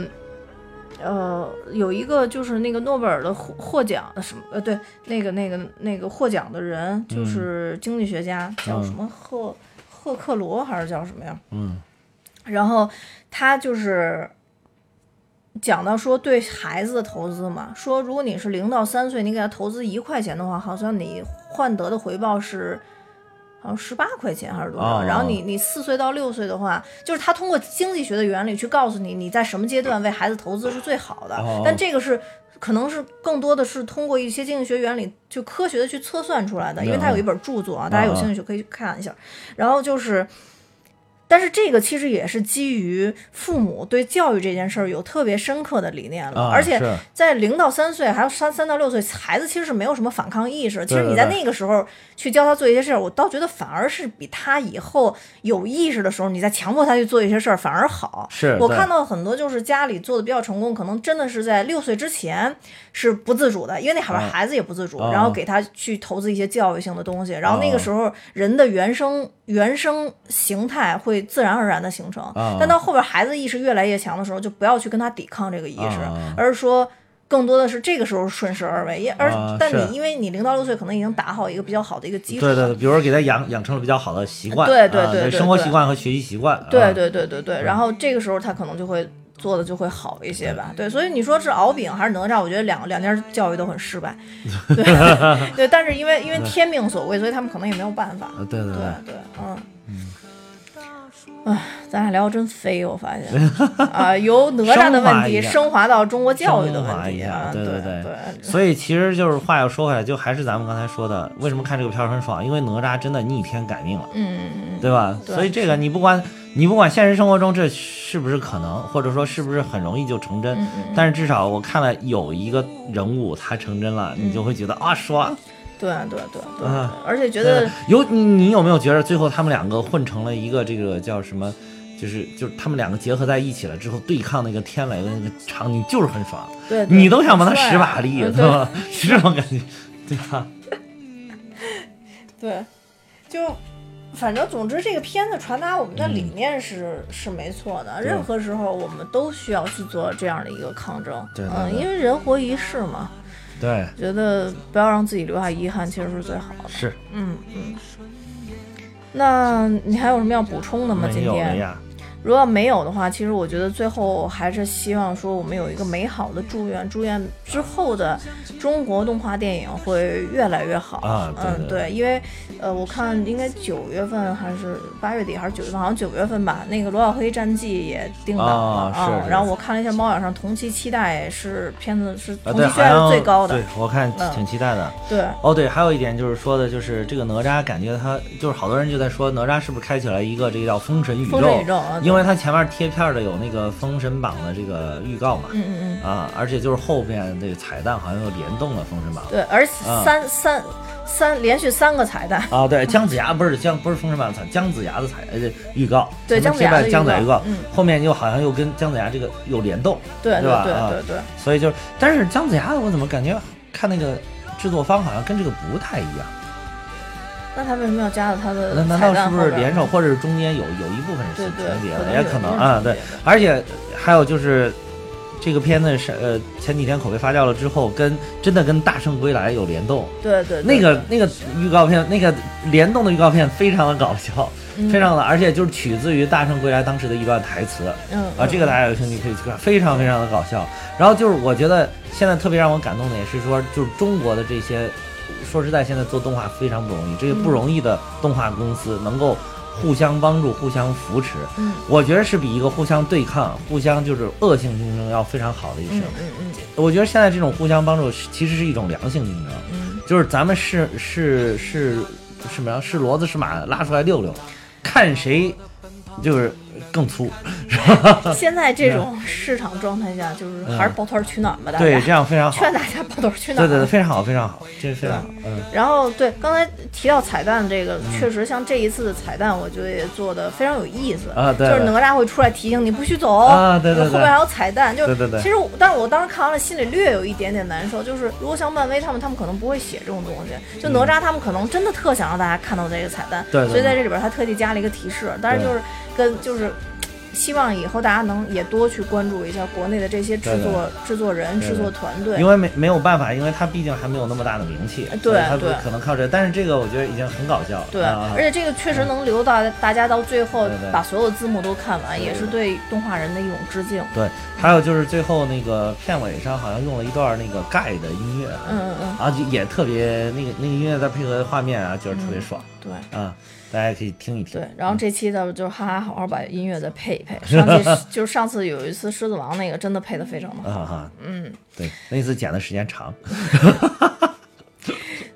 呃，有一个就是那个诺贝尔的获获奖什么呃，对，那个那个那个获奖的人就是经济学家，叫什么赫赫克罗还是叫什么呀？嗯然后他就是讲到说对孩子的投资嘛，说如果你是零到三岁，你给他投资一块钱的话，好像你换得的回报是。好像十八块钱还是多少？哦然后你你四岁到六岁的话，就是他通过经济学的原理去告诉你你在什么阶段为孩子投资是最好的。哦但这个是可能是更多的是通过一些经济学原理就科学的去测算出来的，因为他有一本著作啊，大家有兴趣可以去看一下。然后就是。但是这个其实也是基于父母对教育这件事儿有特别深刻的理念了，啊而且在零到三岁，还有三三到六岁，孩子其实是没有什么反抗意识。其实你在那个时候去教他做一些事儿，我倒觉得反而是比他以后有意识的时候，你再强迫他去做一些事儿反而好。我是我看到很多就是家里做的比较成功，可能真的是在六岁之前是不自主的，因为那会儿啊孩子也不自主，啊然后给他去投资一些教育性的东西，然后那啊个时候人的原生原生形态会自然而然的形成。啊但到后边孩子意识越来越强的时候，就不要去跟他抵抗这个意识，啊而是说。更多的是这个时候顺势而为，也而、但你因为你零到六岁可能已经打好一个比较好的一个基础，对对对，比如说给他养养成了比较好的习惯，对对啊对对对生活习惯和学习习惯，对啊对对对对，然后这个时候他可能就会做的就会好一些吧。对，所以你说是敖丙还是哪吒，我觉得两两家教育都很失败。对对，但是因为因为天命所为，所以他们可能也没有办法。呃对对对对，嗯。唉，咱俩聊的真飞，我发现 啊，由哪吒的问题升华到中国教育的问题啊，一下，对对对所以其实就是话又说回来，就还是咱们刚才说的，为什么看这个片儿很爽？因为哪吒真的逆天改命了，嗯嗯嗯，对吧？对所以这个你不管你不管现实生活中这是不是可能，或者说是不是很容易就成真，嗯嗯嗯但是至少我看了有一个人物他成真了，你就会觉得啊爽。对对对对啊，而且觉得有你你有没有觉得最后他们两个混成了一个这个叫什么？就是就是他们两个结合在一起了之后，对抗那个天雷的那个场景就是很爽，对，对你都想帮他使把力，嗯对吧？是这种感觉，对吧？对，就反正总之，这个片子传达我们的理嗯念是、是没错的。任何时候我们都需要去做这样的一个抗争，嗯，因为人活一世嘛，对，觉得不要让自己留下遗憾，其实是最好的。是嗯嗯。那你还有什么要补充的吗？今天。如果没有的话，其实我觉得最后还是希望说我们有一个美好的祝愿，祝愿之后的中国动画电影会越来越好。啊对嗯，对对，因为呃，我看应该九月份还是八月底还是九月份，好像九月份吧，那个《罗小黑战记》也定档了啊是是然后我看了一下猫眼上同期期待是片子是同期期待是最高的对，，我看嗯挺期待的。对哦，对，还有一点就是说的，就是这个哪吒，感觉他就是好多人就在说哪吒是不是开启了一个这个叫封神宇宙？封神宇宙啊，因为它前面贴片的有那个封神榜的这个预告嘛，嗯嗯嗯，啊，而且就是后边这个彩蛋好像又联动了封神榜。对，而三三三连续三个彩蛋，啊，对，姜子牙 不是姜不是封神榜彩，姜子牙的彩呃预告，对姜子牙的姜子牙预告，嗯。后面又好像又跟姜子牙这个有联动，对对对对对。所以就是，但是姜子牙的我怎么感觉看那个制作方好像跟这个不太一样？那他为什么要加到他的那难道是不是联手，或者是中间有有一部分是重叠的，也可能啊，对。而且还有就是，这个片子是呃前几天口碑发酵了之后，跟真的跟《大圣归来》有联动。对对对那个那个预告片，那个联动的预告片非常的搞笑，嗯非常的，而且就是取自于《大圣归来》当时的一段台词嗯啊，这个大家有兴趣可以去看，非常非常的搞笑。然后就是我觉得现在特别让我感动的也是说，就是中国的这些，说实在，现在做动画非常不容易，这些不容易的动画公司能够互相帮助、互相扶持，嗯。我觉得是比一个互相对抗、互相就是恶性竞争要非常好的一嗯事。嗯嗯。我觉得现在这种互相帮助其实是一种良性竞争，嗯，就是咱们是是是是什么呀？是骡子是马，拉出来溜溜，看谁就是更粗。嗯。现在这种市场状态下，就是还是抱团取暖吧，大家。对，家这样非常好。劝大家抱团取暖。对对对，非常好，非常好，这非常好。嗯，然后对刚才提到彩蛋这个，确实像这一次的彩蛋，我觉得也做的非常有意思啊对就是哪吒会出来提醒你不许走。啊对对对。后面还有彩蛋，就是对对对。其实，但是我当时看完了，心里略有一点点难受，就是如果像漫威他们，他们可能不会写这种东西，就哪吒他们可能真的特想让大家看到这个彩蛋，对对所以在这里边他特地加了一个提示，但是就是跟就是。希望以后大家能也多去关注一下国内的这些制作制作人、对制作团队，因为没没有办法，因为他毕竟还没有那么大的名气，对他不对可能靠这。但是这个我觉得已经很搞笑了。对，啊而且这个确实能留到大家到最后把所有字幕都看完，对也是对动画人的一种致敬。对，还有就是最后那个片尾上好像用了一段那个盖的音乐，嗯嗯嗯，然后就也特别那个那个音乐再配合画面啊，就是特别爽对。啊，大家可以听一听。对，然后这期的就是哈哈好好把音乐再配一配。上期就是上次有一次狮子王那个真的配的非常的好。啊哈，嗯，对，那次剪的时间长。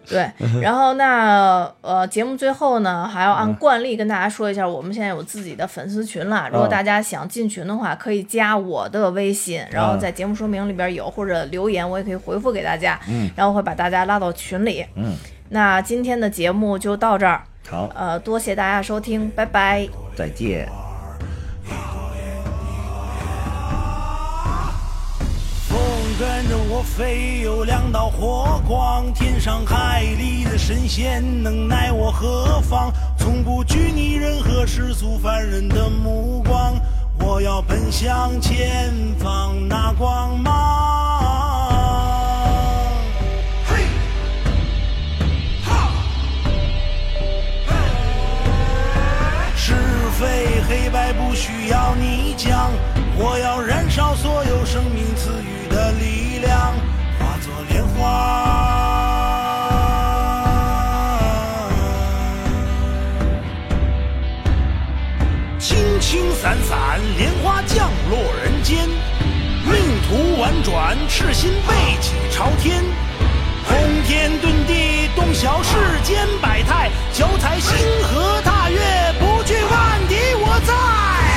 对。然后那呃节目最后呢，还要按惯例跟大家说一下，我们现在有自己的粉丝群了。如果嗯大家想进群的话，可以加我的微信，然后在节目说明里边有，或者留言我也可以回复给大家。嗯，然后会把大家拉到群里。嗯，那今天的节目就到这儿，好，呃，多谢大家收听，拜拜。再见。风跟着我飞，有两道火光，天上海里的神仙能奈我何妨？从不拘泥任何世俗凡人的目光，我要奔向前方命途婉转，赤心背脊朝天。通天遁地，洞晓世间百态，脚踩星河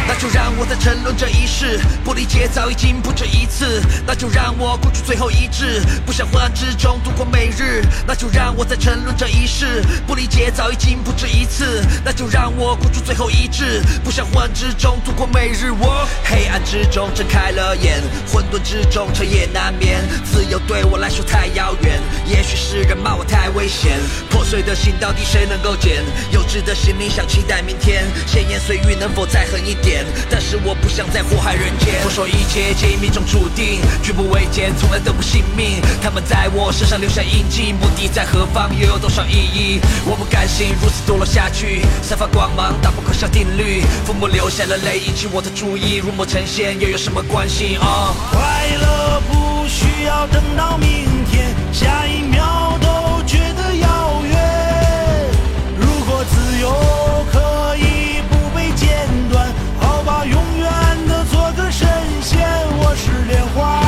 那就让我在沉沦这一世，不理解早已经不止一次。那就让我孤注最后一掷，不想昏暗之中度过每日。那就让我在沉沦这一世，不理解早已经不止一次。那就让我孤注最后一掷，不想昏暗之中度过每日。我黑暗之中睁开了眼，混沌之中彻夜难眠。自由对我来说太遥远，也许是人骂我太危险。破碎的心到底谁能够捡？幼稚的心灵想期待明天，闲言碎语能否再狠一点？但是我不想再祸害人间。我说一切皆命中注定，举步维艰，从来都不信命。他们在我身上留下印记，目的在何方，又有多少意义？我不甘心如此堕落下去，散发光芒，打破可笑定律。父母流下了泪，引起我的注意，入魔成仙又有什么关系？啊、快乐不需要等到明天，下一秒是莲花